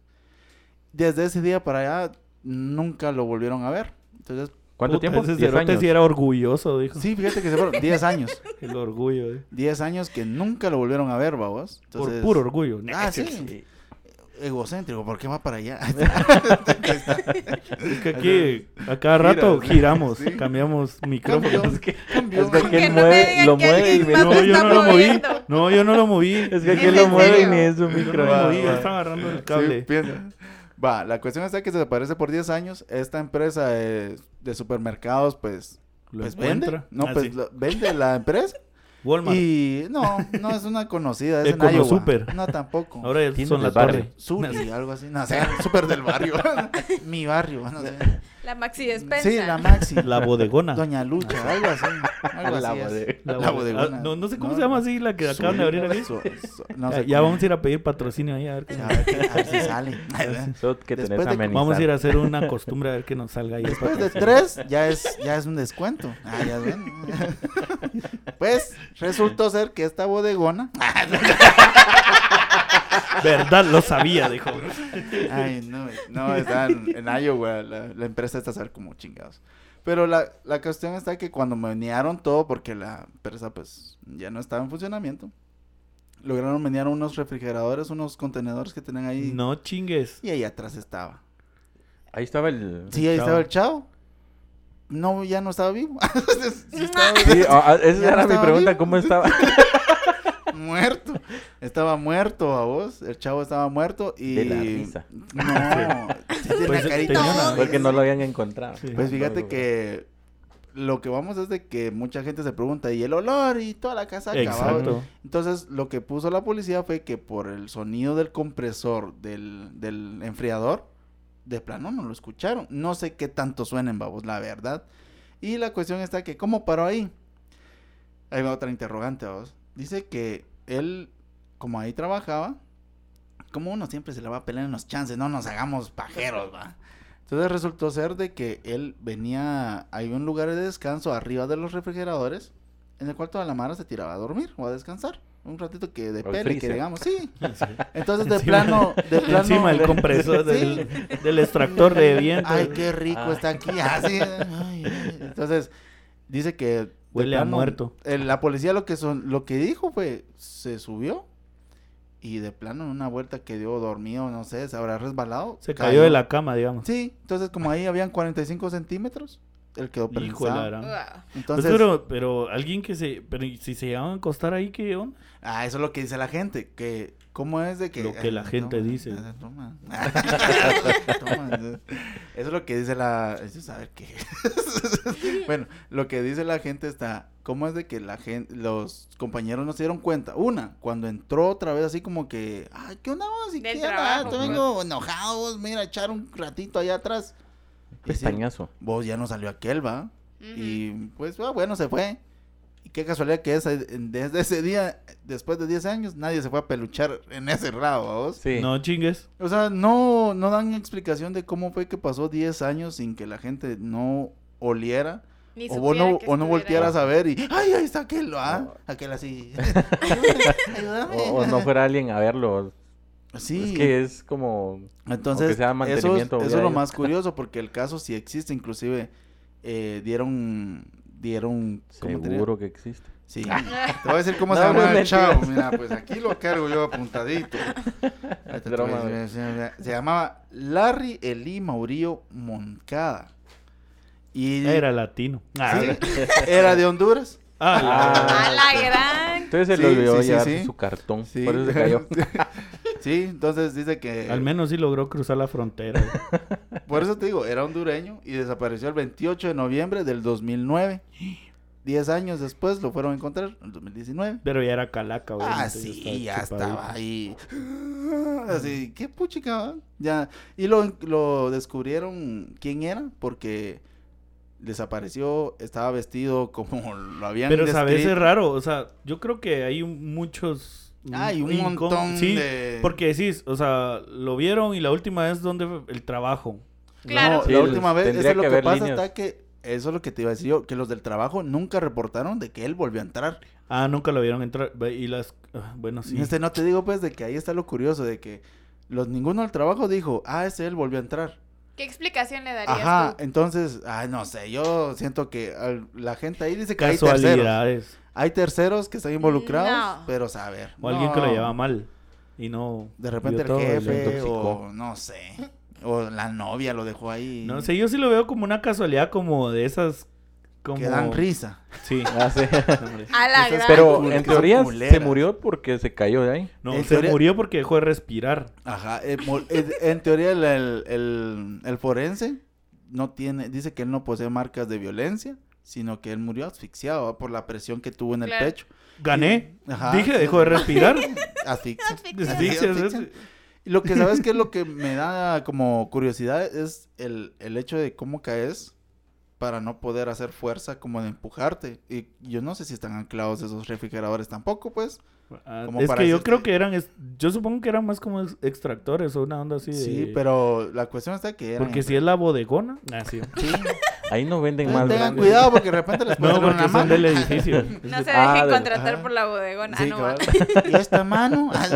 Desde ese día para allá nunca lo volvieron a ver. Entonces, ¿Cuánto Puta, tiempo? Ese 10 cerote años. sí era orgulloso, dijo. sí, fíjate que se fueron 10 años. El orgullo, eh. 10 años que nunca lo volvieron a ver. Por Entonces, puro orgullo. Ah, sí. Egocéntrico, ¿por qué va para allá? Es que aquí, a cada rato giramos, Sí. cambiamos Cambió, micrófonos. cambió. Es que Que aquel no me mueve, lo que mueve y No, lo yo no lo moví. moviendo. No, yo no lo moví. Es que ¿Es aquel lo mueve serio? ni es un Yo no micro. lo moví, va, está agarrando el cable. Va, la cuestión está que se desaparece por 10 años. Esta empresa de, de supermercados, pues, Lo pues encuentra. vende. No, Ah, pues sí. lo- vende la empresa. Walmart. Y no, no es una conocida, es en Econo Iowa. Super. No, tampoco. Ahora son la del barrio. Suri, algo así. No sé, súper del barrio. Mi barrio, no sé. La maxi despensa. Sí, la Maxi. La bodegona. Doña Lucha, algo así. Algo La así bodegona. Ah, no, no sé cómo se llama así la que acaban de abrir aquí. Su- su- no ya sé ya cómo. vamos a ir a pedir patrocinio ahí a ver qué A ver, qué- a ver si sale. Que Después de-. Vamos a ir a hacer una costumbre a ver que nos salga ahí. Después de tres, ya es, ya es un descuento. Ah, ya ven. Pues resultó ser que esta bodegona. Verdad, lo sabía, dijo. Ay, no, no, está en, en Iowa. La, la empresa está a ser como chingados. Pero la, la cuestión está que cuando menearon todo, porque la empresa pues ya no estaba en funcionamiento, lograron menear unos refrigeradores, unos contenedores que tenían ahí. No chingues. Y ahí atrás estaba. Ahí estaba el... Sí, ahí chavo. estaba el chavo. No, ya no estaba vivo. Sí estaba Sí, ah, ah, esa Ya era no mi pregunta, vivo. ¿cómo estaba? muerto. Estaba muerto a vos. El chavo estaba muerto y. De la risa. No, sí Pues, carita. tenía una- Porque no lo habían encontrado. Sí. Pues fíjate que lo que vamos es de que mucha gente se pregunta, ¿y el olor y toda la casa acabada? Entonces, lo que puso la policía fue que por el sonido del compresor del, del enfriador, de plano no lo escucharon. No sé qué tanto suenen, babos, la verdad. Y la cuestión está que, ¿cómo paró ahí? Ahí va otra interrogante, babos. Dice que él, como ahí trabajaba, como uno siempre se le va a pelear en los chances, no nos hagamos pajeros, va. Entonces resultó ser de que él venía, hay un lugar de descanso arriba de los refrigeradores, en el cual toda la mara se tiraba a dormir o a descansar. Un ratito que de pele, que digamos, sí. Sí. Entonces de Encima- plano, de plano. Encima el compresor Sí. del, del extractor de viento. Ay, qué rico Ay. está aquí. Así. ay, ay. Entonces, dice que. Huele a muerto. la policía lo que son, lo que dijo fue, se subió y de plano en una vuelta que dio dormido, no sé, se habrá resbalado. Se cayó de la cama, digamos. Sí, entonces como ahí habían 45 centímetros, él quedó Hijo de la prensado. gran- Wow. Pues, Entonces, pero, pero alguien que se. Pero ¿y si se llegaban a acostar ahí, ¿qué onda? ah, eso es lo que dice la gente, que cómo es de que... Lo que la Ay, gente toma, dice. ah, Toma. Toma. Eso es lo que dice la... eso es saber qué. bueno, lo que dice la gente está... ¿Cómo es de que la gente, los compañeros no se dieron cuenta? Una, cuando entró otra vez así como que... Ay, ¿qué onda vos? ¿Y qué onda? Te pues. vengo enojado vos, mira, echar un ratito allá atrás. Pestañazo. vos ya no salió aquel, ¿va? Ujú. Y pues ah, bueno, se fue. Y qué casualidad que esa, desde ese día, después de 10 años, nadie se fue a peluchar en ese lado, ¿vos? Sí. No chingues. O sea, no, no dan explicación de cómo fue que pasó 10 años sin que la gente no oliera. Ni O vos no, o no voltearas a ver y, ay, ahí está aquel, ¿ah? Aquel así. Ayúdame. O, o no fuera alguien a verlo. Sí. Es que es como... Entonces, sea eso, es, mantenimiento eso es lo más curioso porque el caso sí existe, inclusive eh, dieron, dieron. Seguro que existe. Sí. Te voy a decir cómo se No, llama no el chavo. Mira, pues aquí lo cargo yo apuntadito. Se llamaba Larry Eli Maurillo Moncada. Y Era latino. Ah, Sí, era de Honduras. ah, la- A la gran. Entonces se Sí, le olvidó sí, sí, llevarse sí. su cartón. Sí. Por eso se cayó. sí, entonces dice que... Al menos sí logró cruzar la frontera. Por eso te digo, era hondureño y desapareció el 28 de noviembre del 2009. Diez años después lo fueron a encontrar, en el 2019. Pero ya era calaca, Ah, obviamente, sí, ya chupadito. estaba ahí. Así, qué puchica, ¿va? ya. Y lo, lo descubrieron quién era, porque desapareció, estaba vestido como lo habían Pero sabes, descrito. es raro. O sea, yo creo que hay un- muchos. Hay un montón sí, de... Porque decís, o sea, lo vieron y la última vez donde fue el trabajo. Claro. No, Sí, la última vez, eso es lo que pasa, líneas. está que, eso es lo que te iba a decir yo, que los del trabajo nunca reportaron de que él volvió a entrar. Ah, nunca lo vieron entrar. Y las. ah, Bueno, sí. Este no te digo pues de que ahí está lo curioso, de que los ninguno del trabajo dijo, ah, ese él volvió a entrar. ¿Qué explicación le darías Ajá, tú? entonces, ay, no sé, yo siento que al- la gente ahí dice que hay terceros. Hay terceros que están involucrados, No. pero saber. O alguien que lo lleva mal. Y no. De repente el jefe, o no sé. O la novia lo dejó ahí. No sé, yo sí lo veo como una casualidad como de esas. Como... Que dan risa. Sí. Ah, sí. hombre. A la Esas gran. Pero en teoría se murió porque se cayó de ahí. No, En se teoría- murió porque dejó de respirar. Ajá. eh, eh, en teoría, el, el, el- el forense no tiene, dice que él no posee marcas de violencia, sino que él murió asfixiado ¿va? por la presión que tuvo en el Claro. pecho. Gané. Ajá. Dije, dejó de respirar. Asfixia. Asfixia. Asfixia, asfixia. ¿sí? Y lo que sabes que es lo que me da como curiosidad es el, el hecho de cómo caes para no poder hacer fuerza como de empujarte. Y yo no sé si están anclados esos refrigeradores tampoco, pues. Ah, Como es para que yo creo que eran, es- yo supongo que eran más como ex- extractores o una onda así de... Sí, pero la cuestión está que eran... Porque si es la bodegona, ah, sí. Sí. Ahí no venden más Tengan grandes. cuidado porque de repente les pueden No, porque una son mano. del edificio. No se Ah, dejen de- contratar por la bodegona. Ah, no va. cabal. ¿Y esta mano? Ah,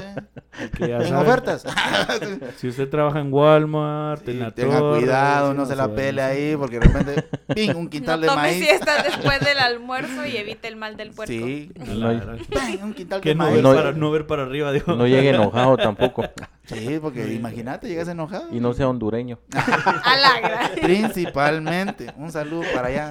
En saben, ofertas. Si usted trabaja en Walmart, en Sí, la tenga torre, cuidado, sí, no se la sabe, pele no ahí porque de repente, ¡ping! un No quintal de tome maíz. siestas después del almuerzo y evite el mal del puerco. Sí. No. ¡ping! un quintal de no maíz. ver, No- para, no ver para arriba, dijo. No llegue enojado tampoco. Sí, porque imagínate, llegas enojado. Y no sea hondureño. A la gran. Principalmente. Un saludo para allá.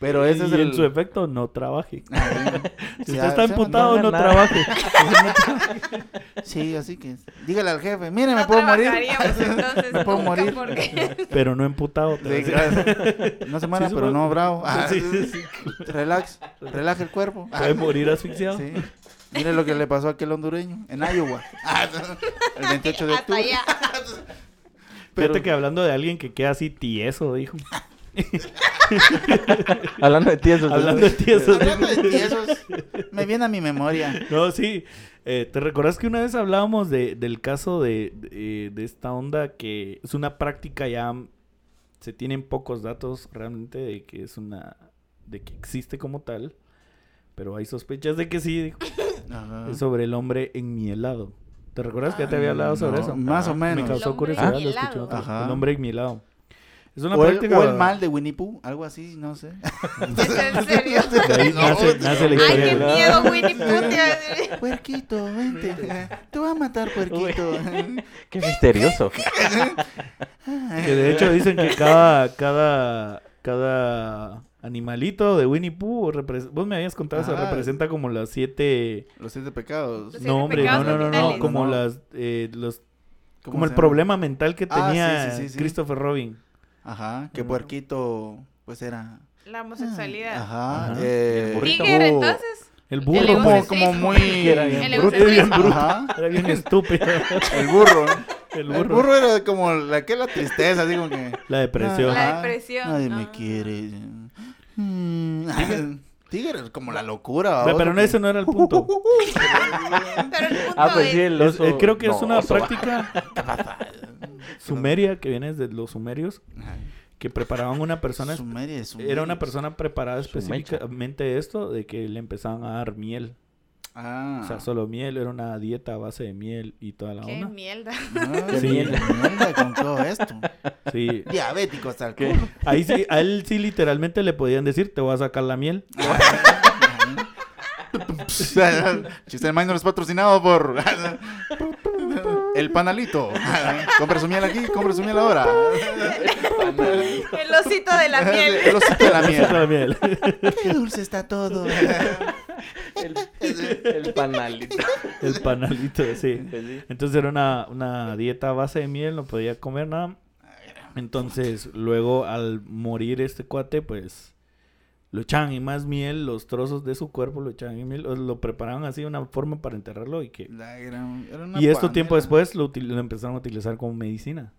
Pero ese es y el... en su efecto, no trabaje. Ah, Si usted ah, está sí, imputado, no trabaje. Sí, así que dígale al jefe, mire, me puedo morir. entonces Me puedo nunca morir. porque- Pero no imputado. te Sí. No se muera, Sí, pero supongo- no bravo. Ah, Sí, sí, sí. Relax, relaja el cuerpo. Ah, Puede morir asfixiado. Sí. Mire lo que le pasó a aquel hondureño en Iowa. Ah, el 28 de octubre. Fíjate que hablando de alguien que queda así tieso, dijo. Hablando de tiesos. Hablando de tiesos. Hablando de tiesos, me viene a mi memoria. No, sí. Eh, ¿Te recuerdas que una vez hablábamos de, del caso de, de, de esta onda que es una práctica ya... Se tienen pocos datos realmente de que es una... de que existe como tal. Pero hay sospechas de que sí, dijo. Ajá. Es sobre el hombre enmielado. ¿Te recuerdas que ya te había hablado sobre No, eso? Más o Me menos. causó El hombre curiosidad. lo escuché. El hombre enmielado. Es una O el, práctica... o el mal de Winnie Pooh, algo así, no sé. ¿Es en serio? De ahí No, nace, nace la Ay, historia. qué ¿verdad? miedo, Winnie Pooh. Puerquito, vente. Te voy a matar, puerquito. Qué misterioso. Que de hecho dicen que cada, cada, cada animalito de Winnie Pooh, vos me habías contado eso, Ajá. representa como las siete... Los siete pecados. Los No, hombre, no, pecados no, no, no, capitales. como No. las, eh, los, ¿Cómo como el se llama? problema mental que Ah, tenía sí, sí, sí, sí. Christopher Robin. Ajá, que puerquito, pues era. La homosexualidad. Ajá. Ajá. eh, El burrito. Tiger, uh, entonces. El El burro, Como, como, como muy. Era bien El bruto. era bien bruto, Ajá. era bien estúpido. El burro. El El burro. burro era como la que la tristeza, así como que. La depresión. La depresión, Nadie ah. me quiere. Mm, Tigre es como la locura. Pero no, ese no era el punto. Pero el punto Ah, pues es- sí, el Es- oso. eh, creo que es una práctica sumeria que viene de los sumerios que preparaban una persona Sumeria, Era una persona preparada específicamente esto, de que le empezaban a dar miel. Ah. O sea, solo miel, era una dieta a base de miel y toda la Qué onda. mierda. Ah, Qué sí, mierda. mierda con todo esto. Sí. Diabético hasta el. Ahí sí, a él sí literalmente le podían decir, te voy a sacar la miel. Chiste de Minor es patrocinado por El Panalito. Compre su miel aquí, compre su miel ahora. El osito de la miel. El osito de la miel. La miel. Qué dulce está todo. El, el panalito. El panalito, sí. Sí. Entonces era una, una dieta a base de miel, no podía comer nada. Entonces, luego al morir este cuate, pues lo echaban en más miel, los trozos de su cuerpo lo echaban en miel, lo preparaban así de una forma para enterrarlo y que... La gran- era una Y esto tiempo después lo, util- lo empezaron a utilizar como medicina.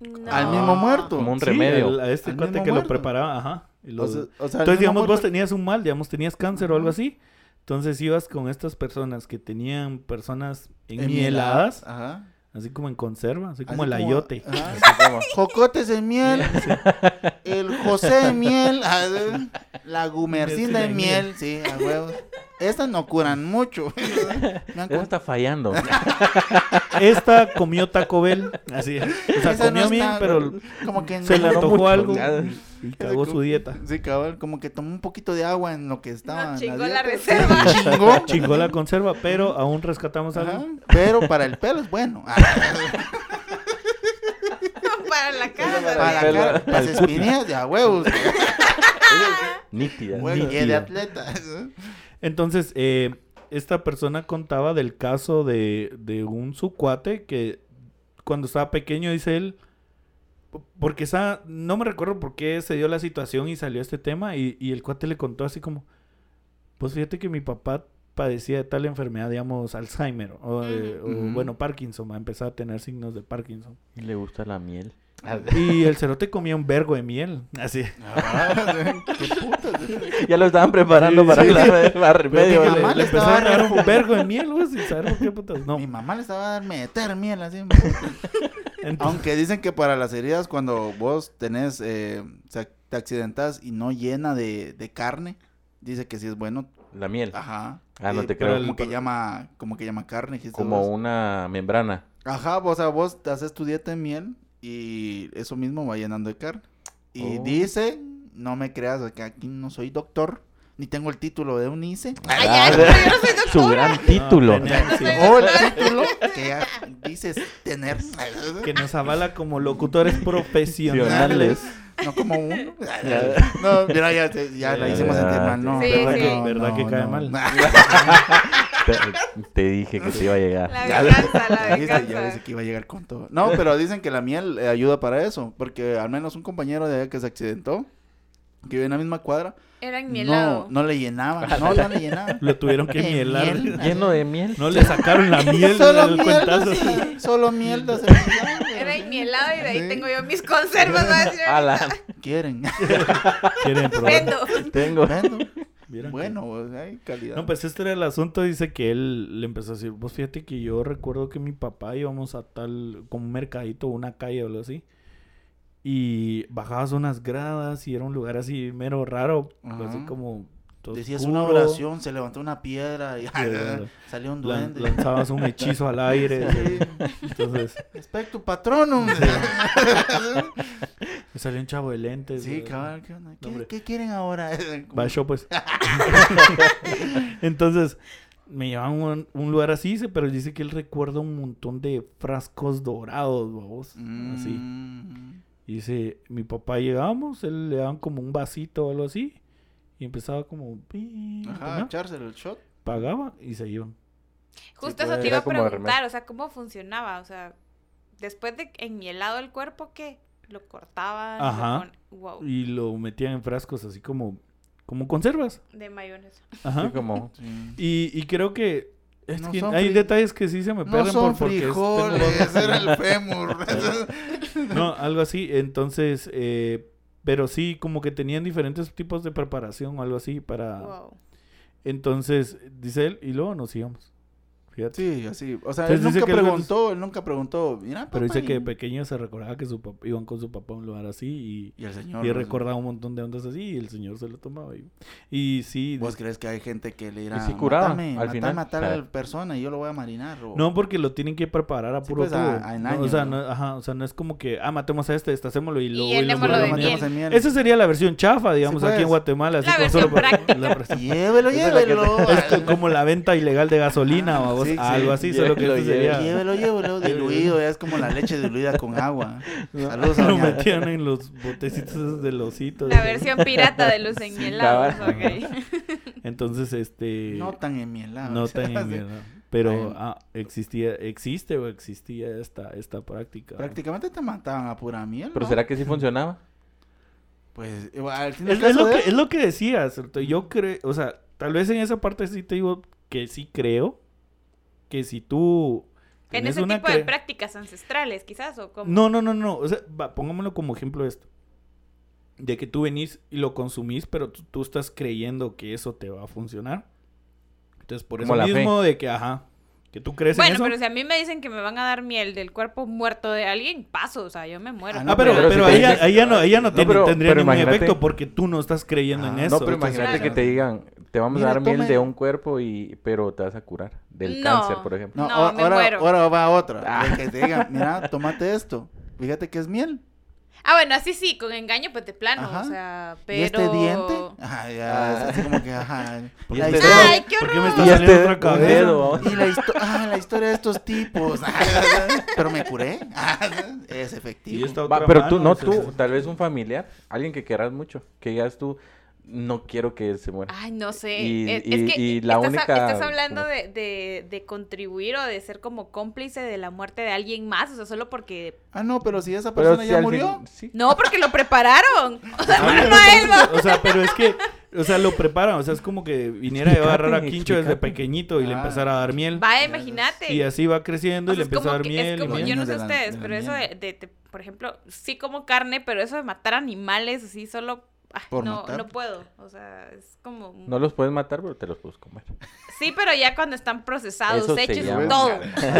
No. Al mismo muerto. Como un Sí, remedio. a este Al cuate que muerto. lo preparaba, ajá. y lo- O sea, o sea, el Entonces, digamos, vos tenías un mal, digamos, tenías cáncer o algo así. Entonces ibas con estas personas que tenían personas enmieladas. enmieladas, Ajá. Así como en conserva, así como Así el ayote. ajá. Así como- Jocotes de miel. El José de miel. ah, La gumercinda de de miel. Sí, a huevos. Estas no curan mucho. Eso está fallando. Esta comió Taco Bell, así. O sea, Esa comió no bien, pero como que se le antojó algo. Y, cagó su dieta. Sí, cabal, como que tomó un poquito de agua en lo que estaba. en chingó la dieta. reserva. Chingó. Chingó la conserva, pero aún rescatamos Ajá, algo. Pero para el pelo es bueno. Ah, Para la cara. para la pelo. cara, las espinillas de a huevos. Nítida. Bueno, de atleta. Entonces, eh, esta persona contaba del caso de, de un su cuate que cuando estaba pequeño, dice él, porque esa, no me recuerdo por qué se dio la situación y salió este tema, y, y el cuate le contó así como, pues fíjate que mi papá padecía de tal enfermedad, digamos, Alzheimer, o, eh, o, bueno, Parkinson, va a empezar a tener signos de Parkinson. Y le gusta la miel. Y el cerote comía un vergo de miel, así. Ah, Qué puta. Ya lo estaban preparando Sí, para sí. hablar de para remedio. mi le, mamá le a dar un vergo de miel, güey, sin saber por qué putas. No, Mi mamá le estaba a dar meter miel así. entonces- Aunque dicen que para las heridas, cuando vos tenés, eh, o sea, te accidentas y no llena de, de carne, dice que sí es bueno. La miel. Ajá. Ah, no Eh, te pero creo. Como que llama, como que llama carne. dijiste Como vos. una membrana. Ajá, o sea, vos te haces tu dieta de miel y eso mismo va llenando de carne. Y Oh. dice, no me creas, que aquí no soy doctor, ni tengo el título de un ICE. Ay, Ah, ya, pero yo no soy doctora. Su gran título. No, tenía- sí. O el título que ya dices tener. que nos avala como locutores profesionales. No como uno. No, mira, ya, ya la hicimos sentir mal. No, Sí, ¿verdad sí. que, ¿Verdad que cae mal? Te, dije que te iba a llegar. La Ya- venganza, la viste, ya venganza. viste que iba a llegar con todo. No, pero dicen que la miel eh, ayuda para eso. Porque al menos un compañero de allá que se accidentó, que vive en la misma cuadra, Era en no, mielado. no le llenaba. No, no le llenaba. Lo tuvieron que mielar. miel. Lleno de miel. No le sacaron la miel Solo del miel, cuentazo. sí, solo miel. de Era en mielado y de ahí Sí. tengo yo mis conservas. ¿no? Así, Ala, Quieren. Quieren probar. Vendo. tengo. Bueno, ¿Vieron que- bueno, pues, hay calidad. No, pues este era el asunto. Dice que él le empezó a decir: Pues fíjate que yo recuerdo que mi papá íbamos a tal, como un mercadito, una calle o algo así. Y bajabas unas gradas y era un lugar así mero raro. Ajá. Así como. Todo Decías oscuro. una oración, se levantó una piedra y salió un duende. lanzabas un hechizo al aire. Sí. Entonces, Espectro patronum. me salió un chavo de lentes. Sí, cabal, ¿qué onda? ¿Qué, hombre. qué quieren ahora? Va yo, pues. Entonces, me llevan a un, un lugar así, pero dice que él recuerda un montón de frascos dorados, babos. Así. Mm. Y dice, mi papá llegábamos, él le daban como un vasito o algo así. Y empezaba como... a Ajá, tomar, echárselo el shot. Pagaba y se iban. Justo Sí, eso pues, te iba a preguntar, o sea, ¿cómo funcionaba? O sea, después de enmielado el cuerpo, ¿qué? ¿Lo cortaban? Ajá. Wow. Y lo metían en frascos así como... Como conservas. De mayonesa. Ajá. Así como. Sí. Y, y creo que... es No que hay fri- detalles que sí se me No pierden son por porque es- frijoles, tengo- era el fémur. No, algo así. Entonces, eh, pero sí, como que tenían diferentes tipos de preparación o algo así para... Wow. Entonces, dice él, y luego nos íbamos. Fíjate. Sí, así. O sea, Entonces él nunca preguntó, él nunca preguntó. Mira, Pero dice papá, que de y- pequeño se recordaba que su pap- iban con su papá a un lugar así y, Y el señor. y recordaba un montón de ondas así y el señor se lo tomaba. Y, y sí. ¿Vos crees que hay gente que le dirá, Y sí curaba, mátame, al mátame final. a tal Claro. persona y yo lo voy a marinar? O... No, porque lo tienen que preparar a Sí, puro pues, a- a en No, o sea, ¿no? no, ajá, o sea, no es como que, ah, matemos a este, destacémoslo y luego... lo de matamos. miel. matemos en miel. Esa sería la versión chafa, digamos, Sí, aquí en pues. Guatemala. Así La como versión práctica. la Llévelo, la llévelo. Es co- como la venta ilegal de gasolina o Sí, sí. algo así, solo que eso sería... Llévelo, llévelo, diluido, ya es como la leche diluida con agua. Saludos a Lo metían en los botecitos de lositos. La versión pirata de los enmielados. ok. Entonces, este... No tan enmielado. No tan enviado. Pero ah, existía, existe o existía esta, esta práctica. Prácticamente te mataban a pura miel. Pero. ¿será que sí funcionaba? Pues, igual, al fin y al Es, es lo de que, él- es lo que decías. Yo creo, o sea, tal vez en esa parte sí te digo que sí creo que si tú... En ese una tipo de prácticas ancestrales, quizás, o como. No, no, no, no. O sea, va, pongámoslo como ejemplo esto. De que tú venís y lo consumís, pero tú, tú estás creyendo que eso te va a funcionar. Entonces, por Como eso fe. mismo de que, ajá, que tú crees en Bueno, eso. pero si a mí me dicen que me van a dar miel del cuerpo muerto de alguien, paso, o sea, yo me muero. Ah, Ah, pero, pero pero, si te ahí, ya- dices- ahí ya no, ahí ya no, No, tiene- pero- tendría pero ningún imagínate- efecto porque tú no estás creyendo en Ah, eso. No, pero imagínate Claro. que te digan, te vamos Mira, a dar miel de un cuerpo y pero te vas a curar del No. cáncer, por ejemplo. No, No, a- me ahora, muero. ahora va otra. Ah. que te digan, mira, tómate esto. Fíjate que es miel. Ah, bueno, así sí, con engaño, pues de plano, Ajá. o sea, pero. ¿Y este diente? Ajá, ya, es así como que, ajá. Y La este historia- ¡Ay, qué ¿Por qué me horror! está Y saliendo este otra dedo. Y la, histo- ah, la historia de estos tipos. Pero me curé. Ah, es Y efectivo. Va, pero tú, no tú, tal vez un familiar, alguien que quieras mucho, que digas tú, no quiero que él se muera. Ay, no sé. Y- es, es y- que y la estás, única, estás hablando de, de, de contribuir o de ser como cómplice de la muerte de alguien más, o sea, solo porque... Ah, no, pero si esa persona si ya murió. fin- sí. No, porque lo prepararon. O sea, Ah, no a él, va. eso, O sea, pero es que, o sea, lo preparan, o sea, es como que viniera a agarrar a Quincho desde pequeñito y le Ah. empezara a dar miel. Vaya, imagínate. Y así va creciendo O y le es empieza a dar que- miel. es y como- miel. yo no sé de la- ustedes, de la pero eso de, miel. de- de- por ejemplo, sí como carne, pero eso de matar animales así solo... ay, Por no, matar. no puedo. O sea, es como... No los puedes matar, pero te los puedes comer. Sí, pero ya cuando están procesados, Eso hechos, llama- todo.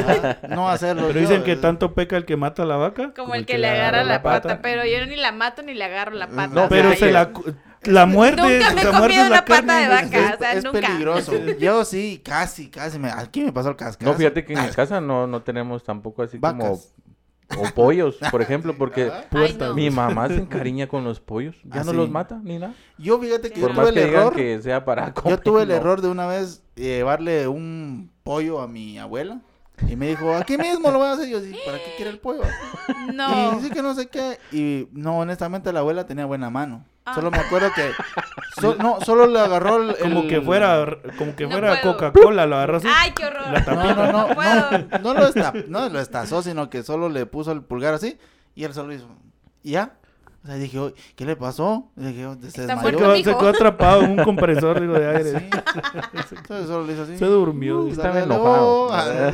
No hacerlo. Pero yo, dicen que tanto peca el que mata a la vaca. Como el que le agarra la pata, pero yo ni la mato ni le agarro la pata. No, Pero se la, la muerde. Nunca me he comido una pata de vaca. Es, o sea, es nunca. peligroso. Yo sí, casi, casi. Me, aquí me pasó el cascazo. No, fíjate que en mi casa no, no tenemos tampoco así como... O pollos, por ejemplo, porque Ay, no. mi mamá se encariña con los pollos. Ya Ah, no sí. los mata ni nada. Yo fíjate que yo Por tuve más el que digan error. que sea para Yo tuve el no. error de una vez llevarle un pollo a mi abuela. Y me dijo, aquí mismo lo voy a hacer. Yo, sí, ¿para qué quiere el pollo? No. Y dice que no sé qué. Y no, honestamente, la abuela tenía buena mano. Ah. Solo me acuerdo que. so- no, solo le agarró el. Como el- que fuera, como que No fuera. Coca-Cola, lo agarras. Ay, qué horror. La No, tapita. no, no. No, no lo, esta- no lo estazó, sino que solo le puso el pulgar así. Y él solo hizo. Y ya. O sea, dije, "Oye, ¿qué le pasó? Dije, "Oh, se Está Se desmayó. quedó, se quedó atrapado en un compresor digo, de aire. Sí. Entonces solo le hizo así. Se durmió. Uh, Estaba enojado. ah,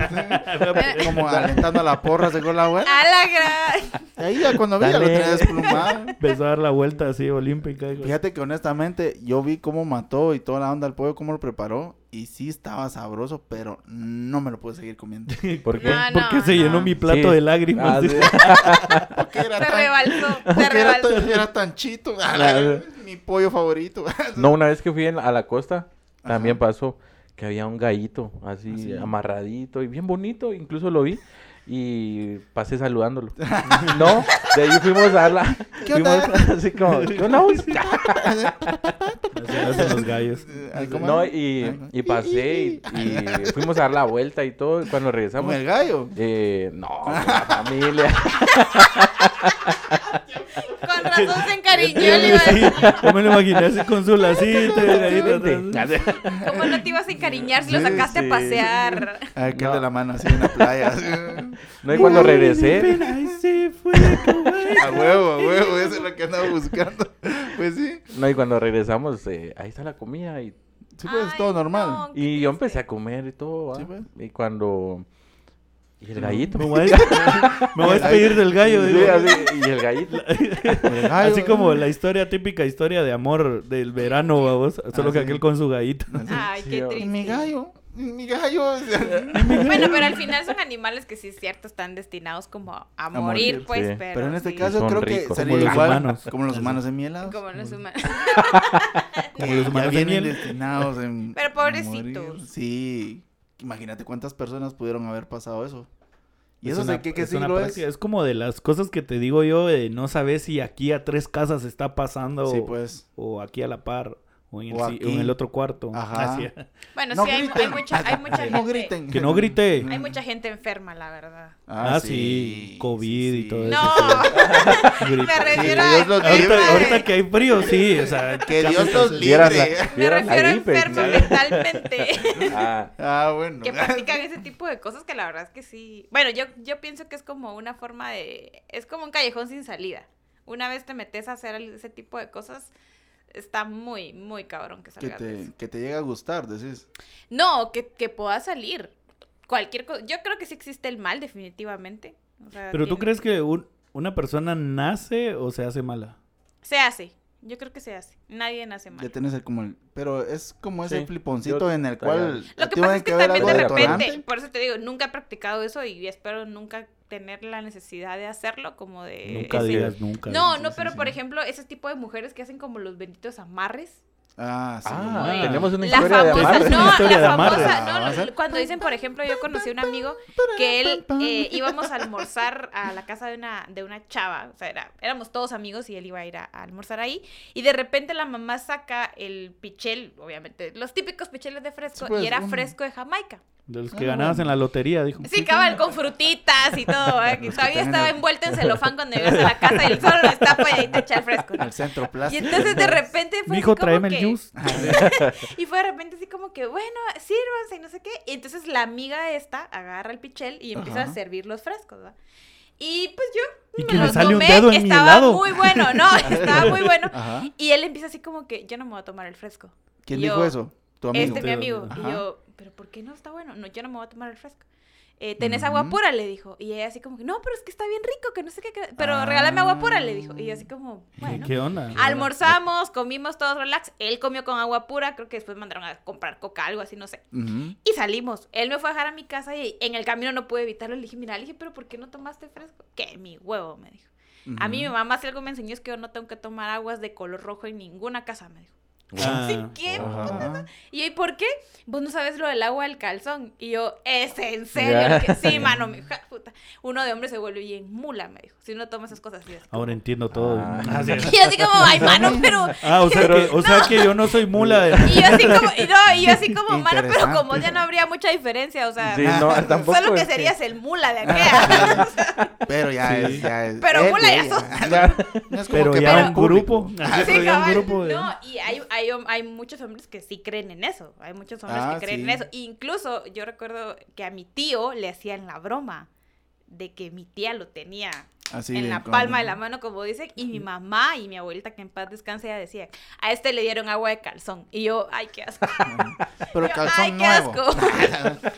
Como alentando a la porra, se con la abuela. A la gran. Ahí ya cuando vi, ya lo tenía desplumado. Empezó a dar la vuelta así olímpica. digo. Fíjate que honestamente yo vi cómo mató y toda la onda al pollo, cómo lo preparó. Y sí estaba sabroso, pero no me lo pude seguir comiendo. ¿Por qué? No, Porque no, se no. llenó mi plato Sí. de lágrimas. Ah, sí. Porque era Se tan, rebalsó. Se porque era tan, era tan chito. Claro. Mi pollo favorito. No, una vez que fui en- a la costa, también Ajá. pasó que había un gallito así ¿Ah, amarradito y bien bonito, incluso lo vi y pasé saludándolo. no, de ahí fuimos a la... ¿Qué fuimos onda? así como, ¿qué onda hacen los gallos. Ay, ¿cómo No, y, y pasé y, y fuimos a dar la vuelta y todo, y cuando Con regresamos... el gallo. Eh, no, con la familia. Con razón se encariñó. le iba a Sí, decir. yo me lo imaginé así con su lacito y atrás. ¿Cómo no te ibas a encariñar si lo Sí, sacaste sí. a pasear? Aquel No. de la mano así en la playa. así. No, y cuando regresé, se fue. A huevo, a huevo. Eso es lo que andaba buscando. Pues sí. no, y cuando regresamos, eh, ahí está la comida y Sí, pues Ay, todo normal. no, qué Y yo empecé a comer y todo, ¿va? Sí, pues. Y cuando... Y el gallito. Me voy a, me voy a despedir del gallo. Sí, digo. así, y el gallito. El gallo, Así como la historia, típica historia de amor del verano, vamos. Solo Ah, que sí. aquel con su gallito. Ay, Sí, qué triste. mi gallo. mi gallo. Bueno, pero al final son animales que sí es cierto, están destinados como a morir, morir, pues, sí. pero, Pero en este sí, caso creo que ricos. sería Como los igual humanos. como los humanos enmielados. como los humanos. Como los humanos vienen miel. destinados en Pero pobrecitos. morir. Sí, imagínate cuántas personas pudieron haber pasado eso. ¿Y Es eso una- de qué, qué es siglo es? es como de las cosas que te digo yo, de no sabes si aquí a tres casas está pasando Sí, o, pues. o aquí a la par o en, el, O si- aquí. o en el otro cuarto. Ajá. Así. Bueno, No sí, hay, mucha, hay mucha gente. No griten. Que no grite. Hay mucha gente enferma, la verdad. Ah, sí, COVID y todo eso. No, me refiero Sí, a los Ahorita, ahorita que hay frío, sí, o sea, Que Dios los libre. Me refiero a enfermos mentalmente. Ah, Ah, bueno. que practican ese tipo de cosas que la verdad es que sí. Bueno, yo, yo pienso que es como una forma de... Es como un callejón sin salida. Una vez te metes a hacer ese tipo de cosas, está muy, muy cabrón que Que salgas de eso. te, que te llega a gustar, decís. No, que, que pueda salir. Cualquier cosa. Yo creo que sí existe el mal, definitivamente. O sea, Pero tú tiene- crees que un- una persona nace o se hace mala? Se hace. Yo creo que se hace. Nadie nace mal. Ya el como el... Pero es como ese Sí, fliponcito yo en el cual... Lo que pasa es que haber también de repente, por eso te digo, nunca he practicado eso y espero nunca tener la necesidad de hacerlo, como de... nunca ese- digas nunca. No, no, sí, pero sí. por ejemplo, ese tipo de mujeres que hacen como los benditos amarres. Ah, sí. ah, tenemos una La historia de famosa, amarre. amarre. no, historia la de amarre. famosa, no, cuando dicen, por ejemplo, yo conocí a un amigo que él eh, íbamos a almorzar a la casa de una, de una chava, o sea, era, éramos todos amigos y él iba a ir a, a almorzar ahí, y de repente la mamá saca el pichel, obviamente, los típicos picheles de fresco, Sí, pues, y era un- fresco de Jamaica. De los que Ah, ganabas bueno. en la lotería, dijo. Sí, cabal, con frutitas y todo, ¿eh? que que todavía estaba el- envuelto en celofán cuando llegas a la casa y él solo lo y ahí te echa el fresco. ¿no? El centro Y plástico. entonces de repente fue así como tráeme que... el juice. Y fue de repente así como que, bueno, sírvanse y no sé qué. Y entonces la amiga esta agarra el pichel y empieza Ajá. a servir los frescos, ¿verdad? Y pues yo Y me que los sale un tomé, dedo en mi estaba muy bueno, no, estaba muy bueno. Ajá. Y él empieza así como que, yo no me voy a tomar el fresco. ¿Quién Yo- dijo eso? Tu amigo. Este mi amigo. Ajá. Y yo, pero ¿por qué no está bueno? No, yo no me voy a tomar el fresco. Eh, ¿Tenés agua pura? Le dijo. Y ella así como que, no, pero es que está bien rico, que no sé qué. que- Pero Ah. regálame agua pura, le dijo. Y yo así como, ¿Qué- bueno. ¿Qué onda? Almorzamos, comimos todos relax. Él comió con agua pura. Creo que después mandaron a comprar coca, algo así, no sé. Y salimos. Él me fue a dejar a mi casa y en el camino no pude evitarlo. Le dije, mira, le dije, pero ¿por qué no tomaste fresco? Que mi huevo, me dijo. A mí mi mamá si algo me enseñó es que yo no tengo que tomar aguas de color rojo en ninguna casa, me dijo. Ah, Ajá. y yo, ¿y por qué? Vos no sabes lo del agua del calzón. Y yo, ¿es en serio? Sí, mano, mi hija puta. Uno de hombre se vuelve bien mula, me dijo. Si no toma esas cosas así. como- Ahora entiendo todo. Ah. Ah, sí. Y yo así como, ay, mano, pero... Ah, o sea, que, o sea que yo no soy mula de... Y yo así como, y no, y yo así como, mano, pero como ya no habría mucha diferencia, o sea... Sí, no, tampoco. Solo que serías el mula de aquella. Pero ya Sí. es, ya es. Pero mula ya sos. No es como Pero que ya para un grupo. Sí, un cabal. grupo de- No, y hay, hay, hay muchos hombres que sí creen en eso. Hay muchos hombres Ah, que creen sí. en eso. Incluso yo recuerdo que a mi tío le hacían la broma de que mi tía lo tenía Así en de- la con- palma de la mano, como dicen, y mi mamá y mi abuelita, que en paz descanse, ella decía, a este le dieron agua de calzón. Y yo, ay, qué asco. Pero Yo, calzón ay, qué nuevo. asco.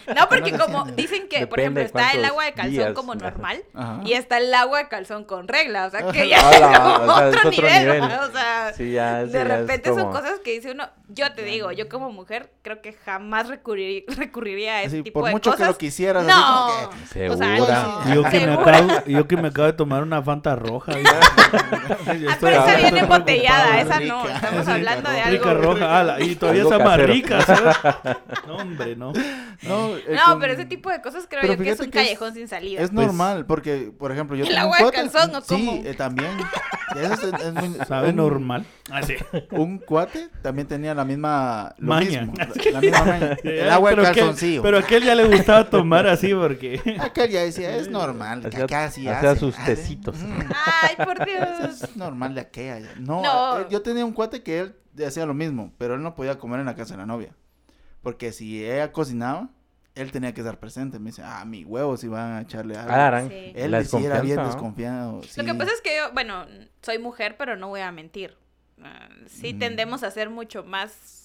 No, porque como dicen que, por ejemplo, está el agua de calzón días. como normal Ajá. y está el agua de calzón con regla, o sea, que ya Ala, es como o sea, es otro, nivel, nivel. ¿no? o sea, Sí, ya, sí, de ya es repente son cosas que dice uno, yo te digo, yo como mujer creo que jamás recurrir- recurriría a ese Así, tipo por de mucho cosas. que lo quisieras. no, así como que- o sea, Segura. no. Yo que, me acabo, yo que me acabo de tomar una Fanta roja. Ah, pero esa viene embotellada, esa no, rica. estamos Sí, hablando de Rica algo. roja, ala, y todavía está más rica. ¿sabes? No, hombre, no. No, eh, No, con- pero ese tipo de cosas creo Pero yo que es un que es- callejón sin salida. Es Pues- normal, porque, por ejemplo, yo ¿El agua de calzón o Sí, cómo? eh, también. Eso es, es muy- Sabe un- normal. Ah. Un cuate también tenía la misma... Lo Maña. mismo, la misma maña. El agua de aquel- calzoncillo. Pero aquel ya le gustaba tomar así porque... Aquel ya decía, es normal, hacía hace. sus. Tecitos. Mm, Ay, por Eso Dios. es normal de aquella. No, No. eh, yo tenía un cuate que él hacía lo mismo, pero él no podía comer en la casa de la novia. Porque si ella cocinaba, él tenía que estar presente. Me dice, ah, mi huevo, si van a echarle algo. Ah, harán. Sí. Él La sí era bien desconfiado. Lo que pasa es que yo, bueno, soy mujer, pero no voy a mentir. Ah, sí Mm. tendemos a ser mucho más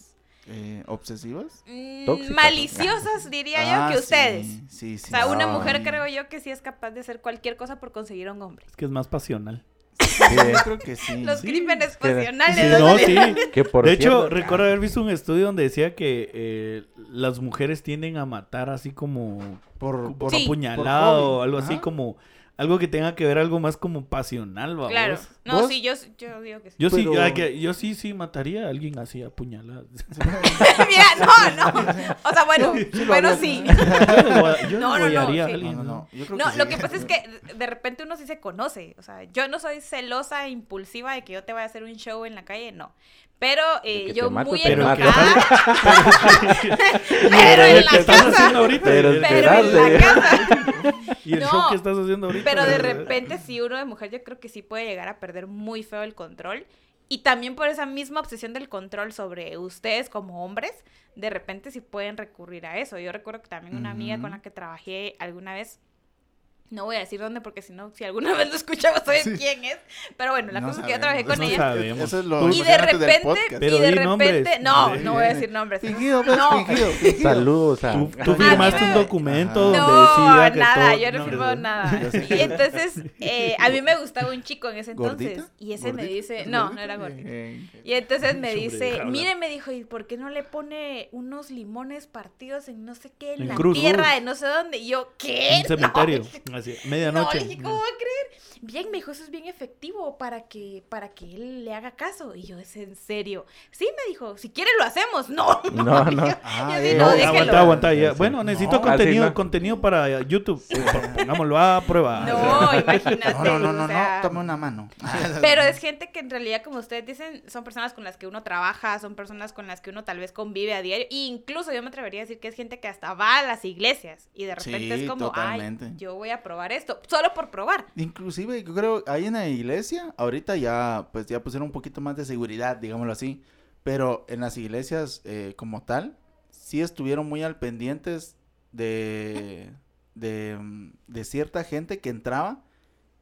Eh, ¿Obsesivas? mm, maliciosas, diría Ah, yo, que sí, ustedes. Sí, sí. O sea, una mujer creo yo que sí es capaz de hacer cualquier cosa por conseguir a un hombre. Es que es más pasional. yo creo que sí. Los Sí. crímenes Que- pasionales. Sí, ¿no? sí. Que por de hecho, cierto- recuerdo haber visto un estudio donde decía que eh, las mujeres tienden a matar así como Por, por, Sí. apuñalado por o algo así como algo que tenga que ver algo más como pasional, ¿va Claro. vos? No, ¿Vos? sí, yo, yo digo que sí. Yo sí, Pero- ah, que- yo sí, sí mataría a alguien así apuñalado. Mira, no, no. O sea, bueno, Sí bueno, sí. Yo No, no, no, a alguien, No, no, ¿no? no. Yo creo No, que lo sí. que pasa es que de- de repente uno sí se conoce. O sea, yo no soy celosa, impulsiva de que yo te vaya a hacer un show en la calle, no. Pero eh, yo mato, muy mato. enojada. pero Pero en el la casa. haciendo ahorita. Pero Pero en la casa. y el No, show que estás haciendo ahorita. Pero de ¿verdad? repente, si uno de mujer, yo creo que sí puede llegar a perder muy feo el control. Y también por esa misma obsesión del control sobre ustedes como hombres, de repente sí pueden recurrir a eso. Yo recuerdo que también una amiga con la que trabajé alguna vez, no voy a decir dónde porque si no, si alguna vez lo escuchamos, saben Sí. quién es. Pero bueno, la No cosa es que yo trabajé con No ella. sabemos. Eso es lo Y de repente. Pero y de repente, nombres. no, Sí. no voy a decir nombres. Fingido, pues, No. fingido, fingido. Saludos a... Tú, firmaste un me- documento Ajá. donde No, decía que nada, todo- yo no he firmado no, nada. Y entonces, eh, a mí me gustaba un chico en ese entonces. ¿Gordita? Y ese me dice, ¿Es no, no era gordita. Eh, Y entonces me dice, mire, me dijo, ¿y por qué no le pone unos limones partidos en no sé qué, en, En la tierra de no sé dónde? Y yo, ¿qué? Un cementerio. No, Así, no, medianoche. le dije, ¿cómo va a creer? Bien, me dijo, eso es bien efectivo para que, para que él le haga caso. Y yo, ¿es en serio? Sí, me dijo, si quiere lo hacemos. No, no, No, no. Yo, Ah, yo sí, eh, no, no, déjelo. aguanta, aguanta. ya. Bueno, necesito No, contenido, no. contenido para YouTube. Pongámoslo a prueba. No, imagínate. No, no, no, no, o sea, no, tome una mano. Pero es gente que en realidad, como ustedes dicen, son personas con las que uno trabaja, son personas con las que uno tal vez convive a diario. E incluso yo me atrevería a decir que es gente que hasta va a las iglesias y de repente Sí, es como, totalmente. ay, yo voy a probar esto, solo por probar. Inclusive, yo creo, ahí en la iglesia, ahorita ya, pues ya pusieron un poquito más de seguridad, digámoslo así. Pero en las iglesias, eh, como tal, sí estuvieron muy al pendientes de, de, mm, de cierta gente que entraba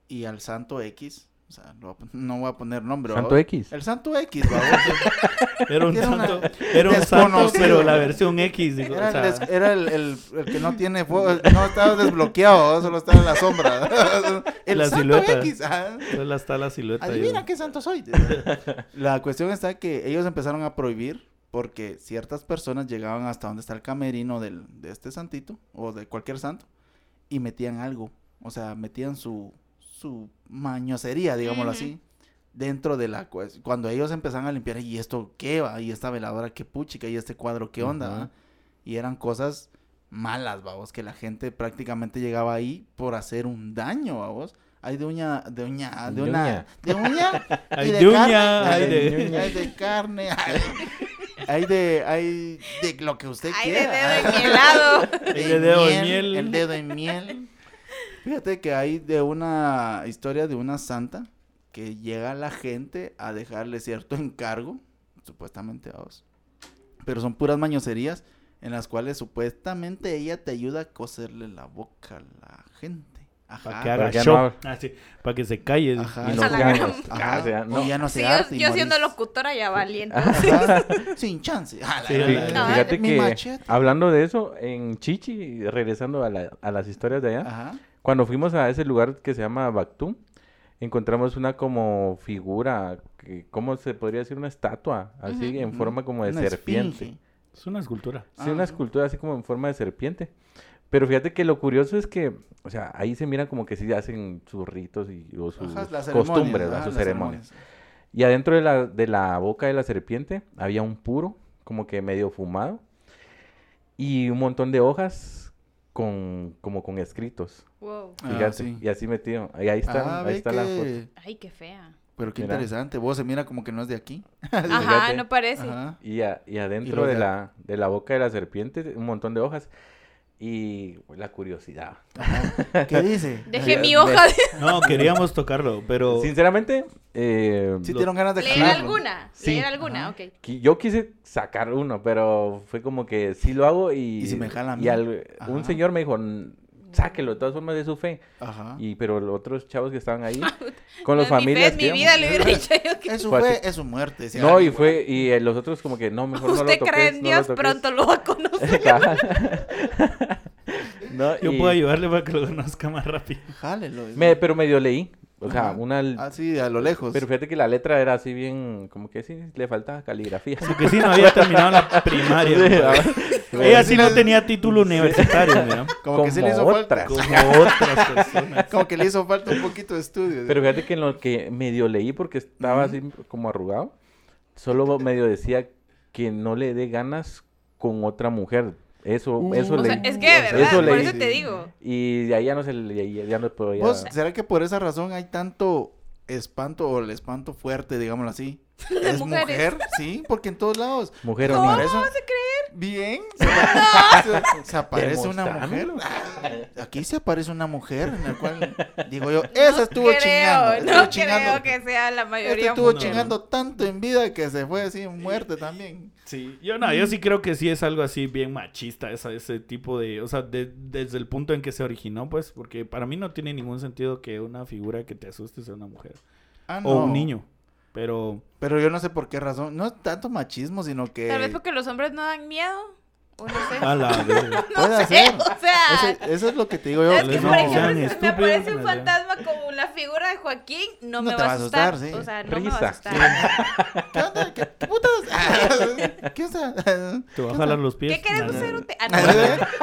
y al santo X, o sea, no voy a poner nombre. Santo. X. El santo X. Era un Era una- santo, era un santo, pero la versión X. digo, Era, o sea, el, des- era el, el- el que no tiene fuego, no estaba desbloqueado, solo estaba en la sombra. El La santo silueta. X. ah. solo está la silueta. Adivina qué santo soy. La cuestión está que ellos empezaron a prohibir porque ciertas personas llegaban hasta donde está el camerino del, de este santito o de cualquier santo y metían algo. O sea, metían su, su mañosería, digámoslo así, dentro de la... Cuando ellos empezaron a limpiar, ¿y esto qué va? ¿Y esta veladora qué puchica? ¿Y este cuadro qué onda? Ujú. va?" Y eran cosas malas, vamos, que la gente prácticamente llegaba ahí por hacer un daño, vamos. Hay de uña, de uña, de De una, de uña, Hay y de de, uña, carne, hay hay de- de, hay de carne, hay, hay de, hay de lo que usted Ay, de quiera. dedo en helado. Hay de dedo en miel. El dedo en miel. Fíjate que hay de una historia de una santa que llega a la gente a dejarle cierto encargo, supuestamente a vos. Pero son puras mañoserías en las cuales supuestamente ella te ayuda a coserle la boca a la gente. Ajá. Para que haga Para que show. no- Ah, sí, para que se calle. Ajá. Y Ah, no a la sean- gran- Ajá. o sea, no. Y ya no Sí, se yo, arte y yo siendo morís. locutora ya valiente. Sin chance. Ah, Sí, la- Fíjate que machete. hablando de eso, en Chichi, regresando a, la- a las historias de allá, Ajá. Cuando fuimos a ese lugar que se llama Bactum, encontramos una como figura, que, ¿cómo se podría decir? Una estatua, así Ujú. en forma como de Una serpiente. esfinge. Es una escultura. Sí, una Ah. escultura así como en forma de serpiente. Pero fíjate que lo curioso es que, o sea, ahí se mira como que sí hacen sus ritos y, o sus Ajá, las ceremonias, costumbres, ¿va? sus las ceremonias. Y adentro de la, de la boca de la serpiente había un puro, como que medio fumado, y un montón de hojas con, como con escritos. Wow. Ah, Fíjate, sí. y así metido. Y ahí está, Ah, ahí está la foto. Ay, qué fea. Pero qué Mira. interesante. Vos se mira como que no es de aquí. Ajá, Fíjate. no parece. Ajá. Y, a- y adentro de la, de la boca de la serpiente un montón de hojas. Y la curiosidad. Ajá. ¿Qué dice? Dejé mi hoja de No, queríamos tocarlo, pero Sinceramente, eh, Sí, Lo- dieron ganas de leer alguna. Sí. Leer alguna, Ajá. ok. yo quise sacar uno, pero fue como que sí lo hago y... ¿Y si me jala a y al- un señor me dijo, "N- sáquelo, de todas formas de su fe. Ajá. Y pero los otros chavos que estaban ahí, con los No es mi fe, familias... mi vida, le hubiera dicho yo que... Es su Fue así. es su muerte. decía No, y fue, y eh, los otros como que, no, mejor no lo Usted toques, cree en no lo Dios, toques". pronto lo va a conocer. no, yo y puedo ayudarle para que lo conozca más rápido. Jálelo. me- pero medio leí, O sea, Ajá. una... Así, a lo lejos. Pero fíjate que la letra era así bien, como que sí, le faltaba caligrafía. Porque sí no había terminado la primaria. Sí, ¿no? Ella sí no tenía título universitario, mira. como, que sí le hizo falta. Como otras personas. Como que le hizo falta un poquito de estudio. Pero fíjate que en lo que medio leí, porque estaba así como arrugado, solo medio decía que no le dé ganas con otra mujer. Eso, eso O sea, es que de verdad, Eso por eso te digo. Y de ahí ya no se le, ya, ya no podía... ¿Vos, ¿Será que por esa razón hay tanto espanto o el espanto fuerte, digámoslo así? ¿Es mujeres. mujer? Sí, porque en todos lados. Mujer se o niño. aparece un- Bien. Se, se- se aparece una mujer. Aquí se aparece una mujer en la cual digo yo, esa estuvo creo, chingando. estuvo No chingando. creo que sea la Este mayoría estuvo chingando tanto en vida que se fue así en muerte también. Sí, yo no, yo sí creo que sí es algo así bien machista, esa, ese tipo de, o sea, de- desde el punto en que se originó, pues, porque para mí no tiene ningún sentido que una figura que te asuste sea una mujer Ah, o un niño, pero Pero yo no sé por qué razón. No es tanto machismo, sino que. Tal vez porque los hombres no dan miedo. O no sé. a la verga. Puede sé, ser. o sea, Eso, eso es lo que te digo yo. es que, no por ejemplo, si me estúpidos, aparece un no fantasma como la figura de Joaquín, no, No me va a asustar. sí. O sea, no me Risa. va a asustar. ¿Qué onda? ¿Qué, qué putas? Ah, ¿Qué onda? te va a jalar los pies. ¿Qué querés hacer? un te- Ah, no.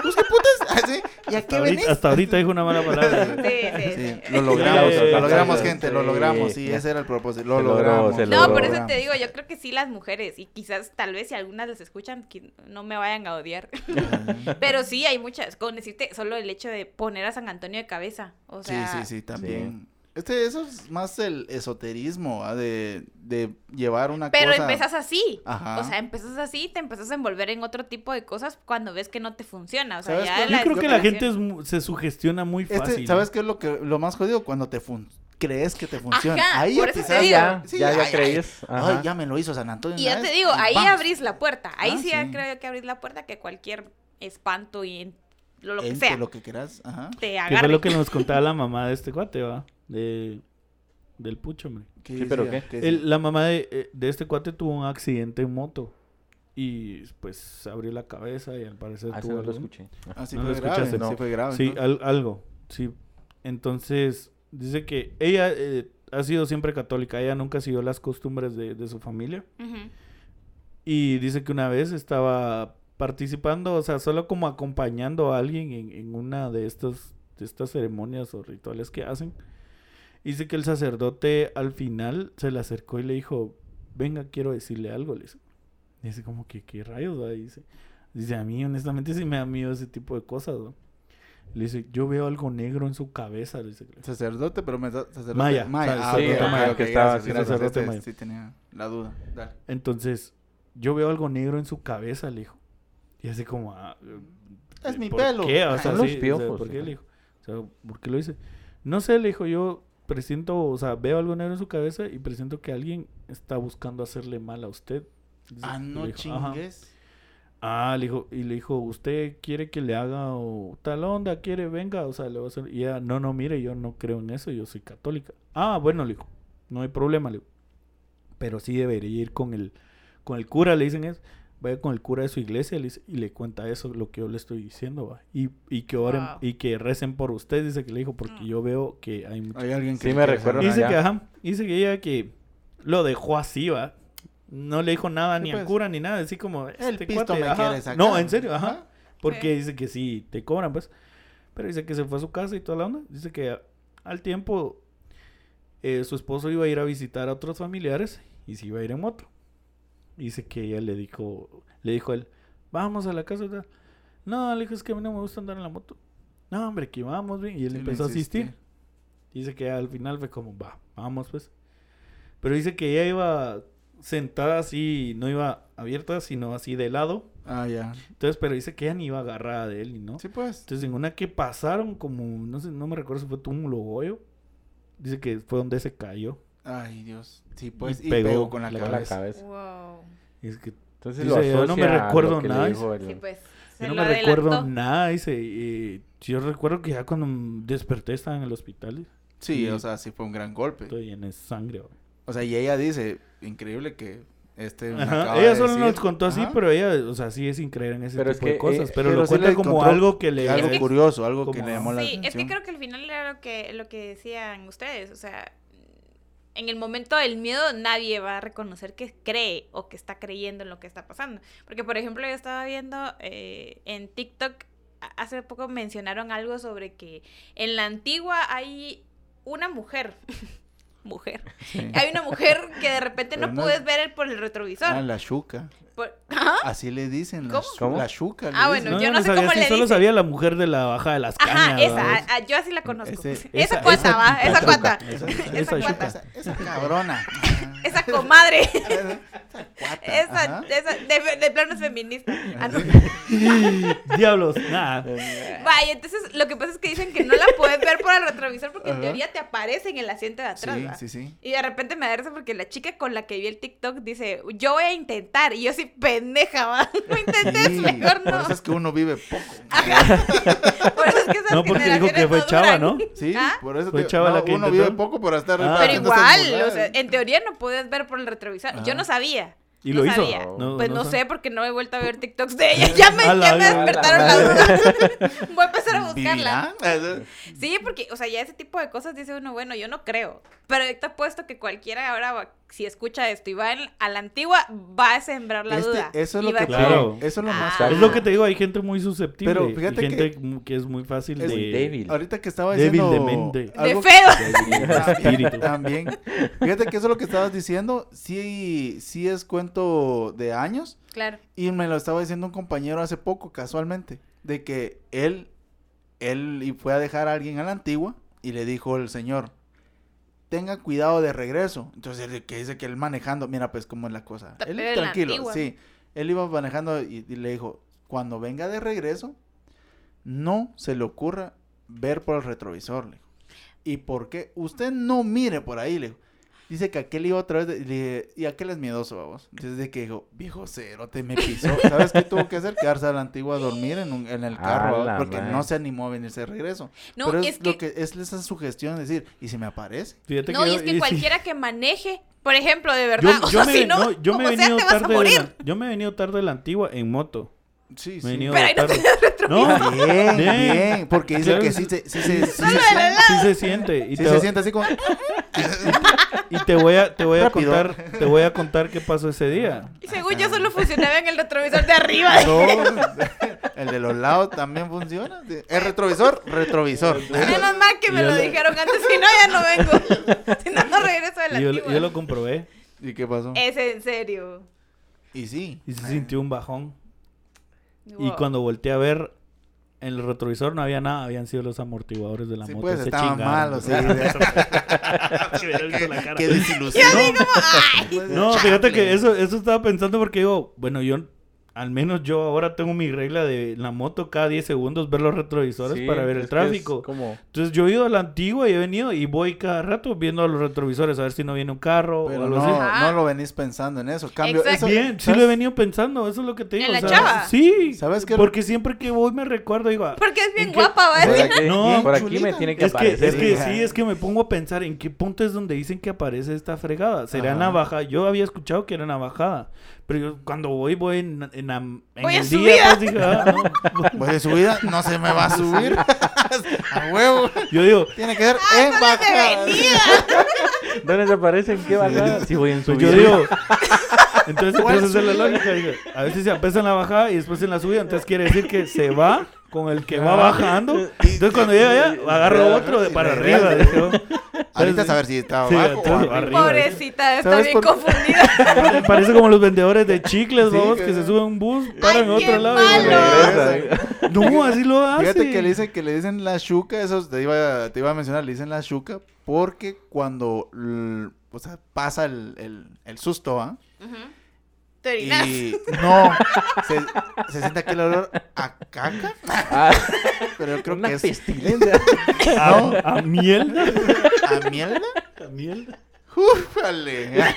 ¿Pues qué putas? Ah, ¿sí? ¿Y a Hasta qué ahorita, venís? hasta ahorita dijo una mala palabra. Sí, sí, Sí, sí. lo logramos, Sí, lo logramos, gente, lo logramos. Sí, ese era el propósito. Lo logramos. No, por eso te digo, yo creo que sí las mujeres, y quizás tal vez si algunas las escuchan, que no me vayan a odiar. Pero sí, hay muchas, con decirte solo el hecho de poner a San Antonio de cabeza. O Sí, sea, sí, sí, también. Este, eso es más el esoterismo, ¿ah? de, de llevar una Pero cosa. empezás así. Ajá. O sea, empezás así, te empezás a envolver en otro tipo de cosas cuando ves que no te funciona. O sea, ¿Sabes ya? Yo creo que la gente es mu- se sugestiona muy Este, fácil. ¿Sabes qué es lo que lo más jodido? Cuando te fun crees que te funciona. Ajá, ahí por eso te quizás digo. Ya, sí, ya, ya ay, crees. Ay, ya me lo hizo San Antonio. Y ya te digo, ahí vamos. abrís la puerta. Ahí Ah, sí, ya sí. creo que abrís la puerta que cualquier espanto y en- lo, lo que Ente, sea lo que quieras. Ajá. te Que agarre. fue lo que nos contaba la mamá de este cuate, va. De, del pucho, hombre. ¿Qué Sí, pero? ¿qué? El- la mamá de, eh, de este cuate tuvo un accidente en moto. Y pues se abrió la cabeza y al parecer Ah, sí, tuvo no lo escuché. Ah, sí no fue lo grave, escuchaste, sí no. fue grave. Sí, al- algo. Sí. Entonces, dice que ella eh, ha sido siempre católica. Ella nunca siguió las costumbres de, de su familia. Ujú. Y dice que una vez estaba participando, o sea, solo como acompañando a alguien en, en una de estas, de estas ceremonias o rituales que hacen. Dice que el sacerdote al final se le acercó y le dijo, venga, quiero decirle algo. Le dice, dice como que, ¿qué rayos? va?" Dice, dice, a mí honestamente sí me da miedo ese tipo de cosas. ¿no?". Le dice, yo veo algo negro en su cabeza. le dice. Sacerdote, pero me da- sacerdote. Maya, Maya. Ah, sacerdote ok, maya que estaba gracias, así, gracias. sacerdote Este maya. Sí tenía la duda. Dale. Entonces, yo veo algo negro en su cabeza, le dijo. Y así como, ah, Es mi ¿por pelo. qué? O Ah, sea, son los sí, o sea, piojos, ¿por qué le dijo? O sea, ¿por qué lo dice? No sé, le dijo, yo presiento, o sea, veo algo negro en su cabeza y presiento que alguien está buscando hacerle mal a usted. Dice- Ah, no "Ajá". Ah, le dijo, y le dijo, ¿usted quiere que le haga o tal onda? ¿Quiere? Venga, o sea, le va a hacer. Y ella, no, no, mire, yo no creo en eso, yo soy católica. Ah, bueno, le dijo, no hay problema, le dijo. Pero sí debería ir con el, con el cura, le dicen eso. Vaya con el cura de su iglesia le dice- y le cuenta eso, lo que yo le estoy diciendo, va. Y, y que oren, Wow. y que recen por usted, dice que le dijo, porque Mm. yo veo que hay mucha Hay alguien que Sí, me hacer Dice que, ajá, dice que ella que lo dejó así, va. No le dijo nada ni pues. al cura ni nada, así como El este pisto cuate, me ajá. quiere sacar. No, en serio, ajá. Porque dice que sí te cobran, pues. Pero dice que se fue a su casa y toda la onda. Dice que a- al tiempo eh, su esposo iba a ir a visitar a otros familiares y se iba a ir en moto. Dice que ella le dijo, le dijo a él, vamos a la casa. tal". No, le dijo, es que a mí no me gusta andar en la moto. No, hombre, que vamos bien. Y él Sí, empezó a asistir. Dice que al final fue como, va, vamos pues. Pero dice que ella iba sentada así, no iba abierta, sino así de lado. Ah, ya. Entonces, pero dice que ella ni iba agarrada de él, ¿no? Sí, pues. Entonces, en una que pasaron como, no sé, no me recuerdo si fue túmulo o hoyo. Dice que fue donde se cayó. Ay, Dios. Sí, pues. Y Y, pegó pegó, con la la cabeza. cabeza. Wow. Y es que Entonces Dice, lo yo no me recuerdo nada, dijo el- Sí, pues. Se yo no me recuerdo nada. Dice, y yo recuerdo que ya cuando desperté estaba en el hospital. Sí, Y o sea, sí fue un gran golpe. Estoy en sangre. güey. O sea, y ella dice, increíble que este me Ajá, acaba Ella de solo decir". nos contó así, Ajá. pero ella, o sea, sigue sin creer en ese Pero es tipo de que, cosas. eh, pero, pero lo sí cuenta le como encontró algo que le... algo Es que- curioso, algo que como- le llamó la Sí, es atención. que creo que al final era lo que, lo que decían ustedes, o sea, en el momento del miedo nadie va a reconocer que cree o que está creyendo en lo que está pasando. Porque, por ejemplo, yo estaba viendo eh, en TikTok, a- hace poco mencionaron algo sobre que en la antigua hay una mujer. mujer. Sí. Hay una mujer que de repente no no puedes es- ver el- por el retrovisor. Ah, la chuca. Por- ¿Ah? Así le dicen. La, ¿Cómo? ¿Cómo? la chuca. le Ah, dicen. bueno, yo no sé sabía cómo así, le solo dicen. sabía la mujer de la baja de las cañas. Ajá, esa, ah, ah, yo así la conozco. Ese- esa, esa- cuata, esa- va, esa, esa cuata. Esa, Esa, esa cuata. esa, esa cabrona. Esa comadre. esa cuata. Esa, ajá. esa, de, de plano es feminista. Ah, no. Diablos, nada. Vaya, entonces lo que pasa es que dicen que no la puedes ver por el retrovisor porque en Ajá. teoría te aparece en el asiento de atrás. Sí, ¿va? sí, sí. Y de repente me da risa porque la chica con la que vi el TikTok dice, yo voy a intentar. Y yo sí, pendeja, va. No intentes, Sí, mejor Por no. eso es que uno vive poco. Por eso es que esas No, porque dijo que generaciones fue no chava. ¿no? Sí, ¿Ah? por eso Fue te- chava no, la que uno intentó. vive poco por estar Ah. Pero igual, o sea, en teoría no puedes ver por el retrovisor. Yo no sabía. ¿Y no lo hizo? sabía. No, pues no, no sé porque no he vuelto a ver TikToks de ella. Ya me, ya me despertaron las dudas. Voy a empezar a buscarla. ¿Vivirá? Sí, porque, o sea, ya ese tipo de cosas dice uno, bueno, yo no creo. Pero te apuesto que cualquiera ahora, va- si escucha esto y va en- a la antigua, va a sembrar la Este- duda. eso es lo que a Claro. Eso es lo más Ah. Es lo que te digo, hay gente muy susceptible. Pero y fíjate gente que- que, es muy fácil es de... Muy débil. Ahorita que estaba Débil diciendo de mente. De algo- feo. espíritu. También. Fíjate que eso es lo que estabas diciendo. Sí, sí es cuento de años. Claro. Y me lo estaba diciendo un compañero hace poco, casualmente. De que él, él y fue a dejar a alguien a la antigua. Y le dijo el señor, tenga cuidado de regreso. Entonces, que dice que él manejando, mira pues cómo es la cosa. Él tranquilo, sí. Él iba manejando y, y le dijo, cuando venga de regreso, no se le ocurra ver por el retrovisor. Le dijo. ¿Y por qué? Usted no mire por ahí, le dijo. Dice que aquel iba otra vez, de- y le dije, y aquel es miedoso, vamos. Desde que dijo, viejo cero, te me pisó. ¿Sabes qué tuvo que hacer? Quedarse a la antigua a dormir en, un- en el carro, porque no se animó a venirse de regreso. No, Pero es, es lo que, es esa sugestión de decir, ¿y si me aparece? Fíjate no, y yo- es que cualquiera que maneje, por ejemplo, de Yo, verdad, o yo sea, me, si no, no, yo me he venido tarde de morir. la, yo me he venido tarde de la antigua en moto. Sí, Me he sí. venido Pero ahí no te No, Bien, Bien. bien, porque dice Claro. que sí se, sí se, sí se siente- helado. sí se siente. Y sí te, se siente así como... y te voy a, te voy a Rápido. contar, te voy a contar qué pasó ese día. Y según yo solo funcionaba en el retrovisor de arriba. No, el de los lados también funciona. El retrovisor, retrovisor. Menos mal que me lo lo- dijeron antes, si no ya no vengo. si no, no regreso de la yo, yo lo comprobé ¿Y qué pasó? Es en serio. Y sí. y se sintió un bajón. Y cuando volteé a ver en el retrovisor no había nada, habían sido los amortiguadores de la Sí, moto. pues estaban malos, sí. Que desilusión. No, fíjate que eso, eso estaba pensando porque digo, bueno, yo, al menos yo ahora tengo mi regla de la moto cada 10 segundos ver los retrovisores Sí, para ver el que tráfico. como... Entonces yo he ido a la antigua y he venido y voy cada rato viendo los retrovisores a ver si no viene un carro Pero o algo no, así. no lo venís pensando en eso. Cambio, Exacto. eso, Bien, sí lo he venido pensando, eso es lo que te digo. ¿En o la sea, chava? Sí, ¿Sabes qué? porque siempre que voy me recuerdo, digo, ah, Porque es bien ¿En qué- guapa, ¿va? Por Sí. aquí, No, por aquí chulita. me tiene que Es que, aparecer. es que hija. sí, es que me pongo a pensar en qué punto es donde dicen que aparece esta fregada. ¿Será Ajá. bajada? Yo había escuchado que era bajada. Pero yo cuando voy, voy en, en, en Voy el subida. día. Pues, ah, no. Voy de subida, no se me va a subir. a huevo. Yo digo, Tiene que ser ¡Ah, en se bajada. ¿Dónde desaparecen? ¿Qué bajada? Si voy en pues subida. yo digo. Entonces ¿Cuál empieza a hacer la lógica. digo, a veces se empieza en la bajada y después en la subida. Entonces quiere decir que se va con el que va bajando. Entonces cuando llega allá, agarro otro de para arriba. dije, oh. Ahorita a ver si está sí, abajo o arriba. Pobrecita, está ¿Sabes bien por- confundida. Parece como los vendedores de chicles, Sí, vamos, que- que se suben a un bus, paran en Ay, otro lado. y regresan. No, así lo hace. Fíjate que le dicen que le dicen la chuca, eso te iba, te iba a mencionar, le dicen la chuca porque cuando l- o sea, pasa el, el, el susto, ¿ah? Ujú. Te orinas. Y no, se, se siente aquel olor a caca, Ah, pero yo creo una que es pestilencia. A, a miel. a mierda. A miel. Ufale.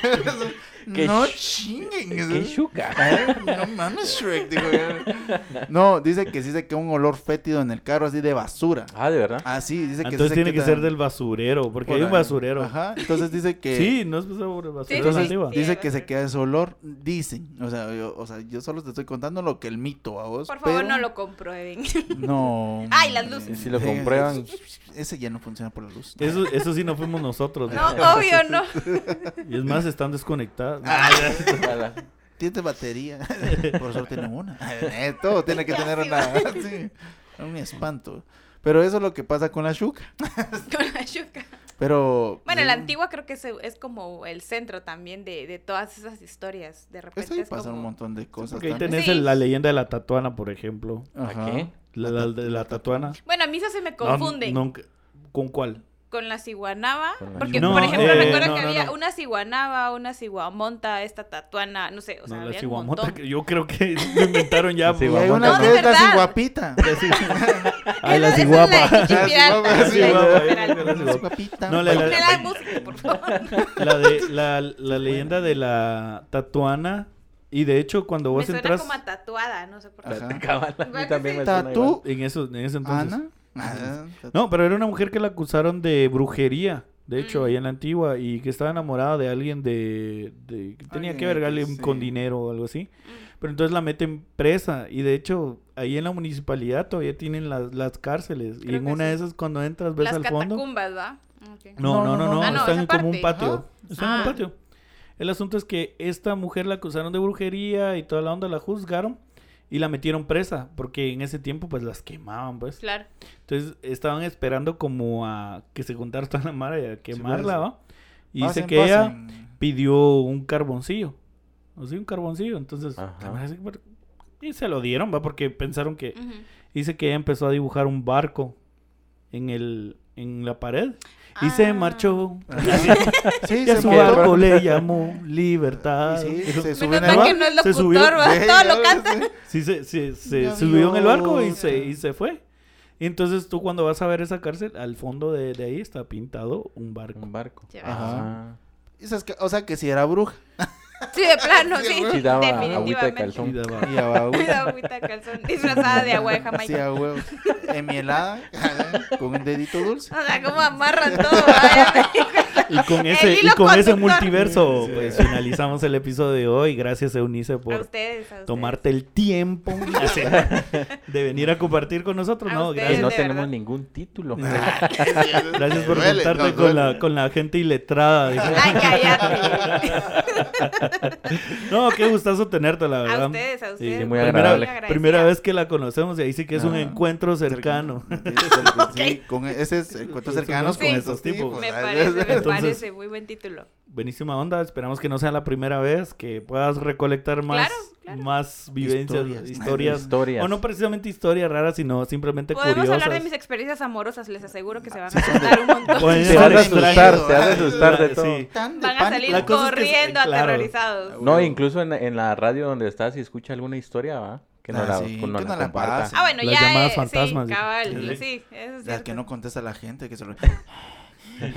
¿Qué no chinguen. ¡Qué chuca! No mames, Shrek, digo yo. No, dice que sí se queda un olor fétido en el carro, así de basura. Ah, ¿de verdad? Ah, sí, dice que sí Entonces se tiene que ser del basurero, porque por hay un basurero. Ajá, entonces dice que... Sí, no es sobre el basurero. Sí, Entonces sí, sí. dice que se queda ese olor, dicen. O sea, yo, o sea, yo solo te estoy contando lo que el mito a vos. Por favor, pero no lo comprueben. No. Ay, las luces. Si lo comprueban. Ese ya no funciona por la luz. Eso, eso sí no fuimos nosotros. No, obvio, no. Y es más, están desconectadas. Ah. Tiene batería. Por suerte tiene una. Eh, todo tiene que tener una. Sí, un espanto. Pero eso es lo que pasa con la Shuka. Con la yuca. Pero. Bueno, la mm, antigua creo que es, es como el centro también de, de todas esas historias. De repente ahí es pasan como... un montón de cosas. Porque ahí tenés Sí. la leyenda de la tatuana, por ejemplo. Ajá. ¿A qué? La, la de la tatuana. Bueno, a mí eso se me No, confunden. nunca- ¿Con cuál? Con la ciguanaba. La Porque, No, por ejemplo, eh, recuerdo no, que no, había no. una ciguanaba, una ciguamonta, esta tatuana, no sé, o sea, no, la había un ciguamota, montón. que yo creo que lo inventaron ya. Hay una No, que de es la ciguapita. Ah, la ciguapa. la de Chichipirata, La la la ciguapita. No, la- la- la música, por favor. La de la, la leyenda de la tatuana. Y de hecho, cuando Me vos suena entras como a tatuada, no sé por qué. Ajá. Cabal, a mí ¿Verdad que también sí? me suena Tatú. en, eso, en ese entonces. Ana. Ah, No, pero era una mujer que la acusaron de brujería. De hecho, Mm. ahí en la antigua. Y que estaba enamorada de alguien de. de- que tenía que un- sí. con dinero o algo así. Pero entonces la meten presa. Y de hecho, ahí en la municipalidad todavía tienen las, las cárceles. y en una sí. de esas, cuando entras, ves Las al fondo. catacumbas, ¿va? Ok. No, no, no, no. Ah, no, están en como un patio. Están en un Ah. patio. El asunto es que esta mujer la acusaron de brujería y toda la onda la juzgaron y la metieron presa porque en ese tiempo pues las quemaban pues. Claro. Entonces estaban esperando como a que se juntara toda la mara y a quemarla, pues. ¿va? Y dice Pasen, que ella pidió un carboncillo. O sea, un carboncillo. Entonces, Ajá. dice, y se lo dieron, ¿va? Porque pensaron que... Ujú. Dice que ella empezó a dibujar un barco en el en la pared y se Ah. marchó. Sí, Y a su barco le llamó Libertad. Y sí, se sube Menos en el barco. no es Se subió. locutor. Sí, Todo lo canta. sí. Sí, se, se, se subió en el barco y se, y se fue. Y entonces tú cuando vas a ver esa cárcel, al fondo de, de ahí está pintado un barco. Un barco. Sí, Ajá. Esas que- O sea, que si era bruja. Sí, de plano, sí. Sí daba agüita de definitivamente. calzón. Y daba- Y ya va, Cuida agüita de calzón. Disfrazada de agua de Sí, Jamaica. a huevo. Enmielada. Con un dedito dulce. O sea, cómo amarran todo. Y con ese, y con ese multiverso, Sí. pues finalizamos el episodio de hoy. Gracias, Eunice, A por ustedes, a ustedes. tomarte el tiempo de venir a compartir con nosotros. A No, ustedes. Y gracias. no tenemos verdad. ningún título. Gracias por Duele, juntarte con la, con la gente iletrada. Ay, cállate. No, qué gustazo tenerte, la A verdad. ustedes, a ustedes. Sí, muy primera, agradable. primera vez que la conocemos y ahí sí que es un Ajá. encuentro cercano. Sí, con ese es encuentros Sí, cercanos con sí. estos tipos. Me parece, me Entonces- parece. Muy buen título. Buenísima onda, esperamos que no sea la primera vez, que puedas recolectar más, Claro, claro. más vivencias, Historias. historias, Historias. o no precisamente historias raras, sino simplemente Podemos curiosas. hablar de mis experiencias amorosas. Les aseguro que se van a contar un montón. Ser vas a asustar, te vas a asustar de todo. Van a salir La cosa es que es- corriendo claro. aterrorizados. No, incluso en, en la radio donde estás, si escucha alguna historia, ¿va? Que no Ah, la, sí, que no que la no la comparta. pase. Ah, bueno, Las ya. llamadas eh, fantasmas, Sí, dijo. cabal. Sí. Sí, eso es Las cierto. que no contesta la gente, que se lo...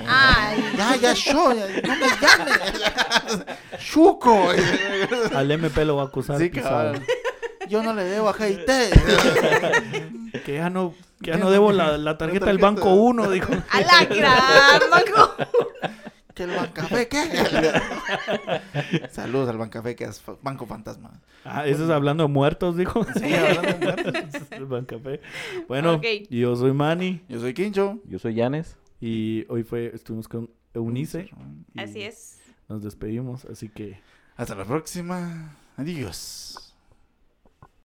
Ay. Ya, ya, yo, ya, no me llames. Chuco. Al MP lo va a acusar. Sí. Yo no le debo a G&T. Que ya no, que ya no debo la, la tarjeta del tarjeta. Banco 1, dijo. A la gran, Marco. Que el Bancafé, ¿qué? Saludos al Bancafé, que es Banco Fantasma. Ah, eso es hablando de muertos, dijo. Sí, hablando de muertos. El Bancafé. Bueno, yo soy Manny Yo soy Quincho. Yo soy Yanes. Y hoy fue, estuvimos con Eunice. y Así es. Nos despedimos, así que... Hasta la próxima. Adiós.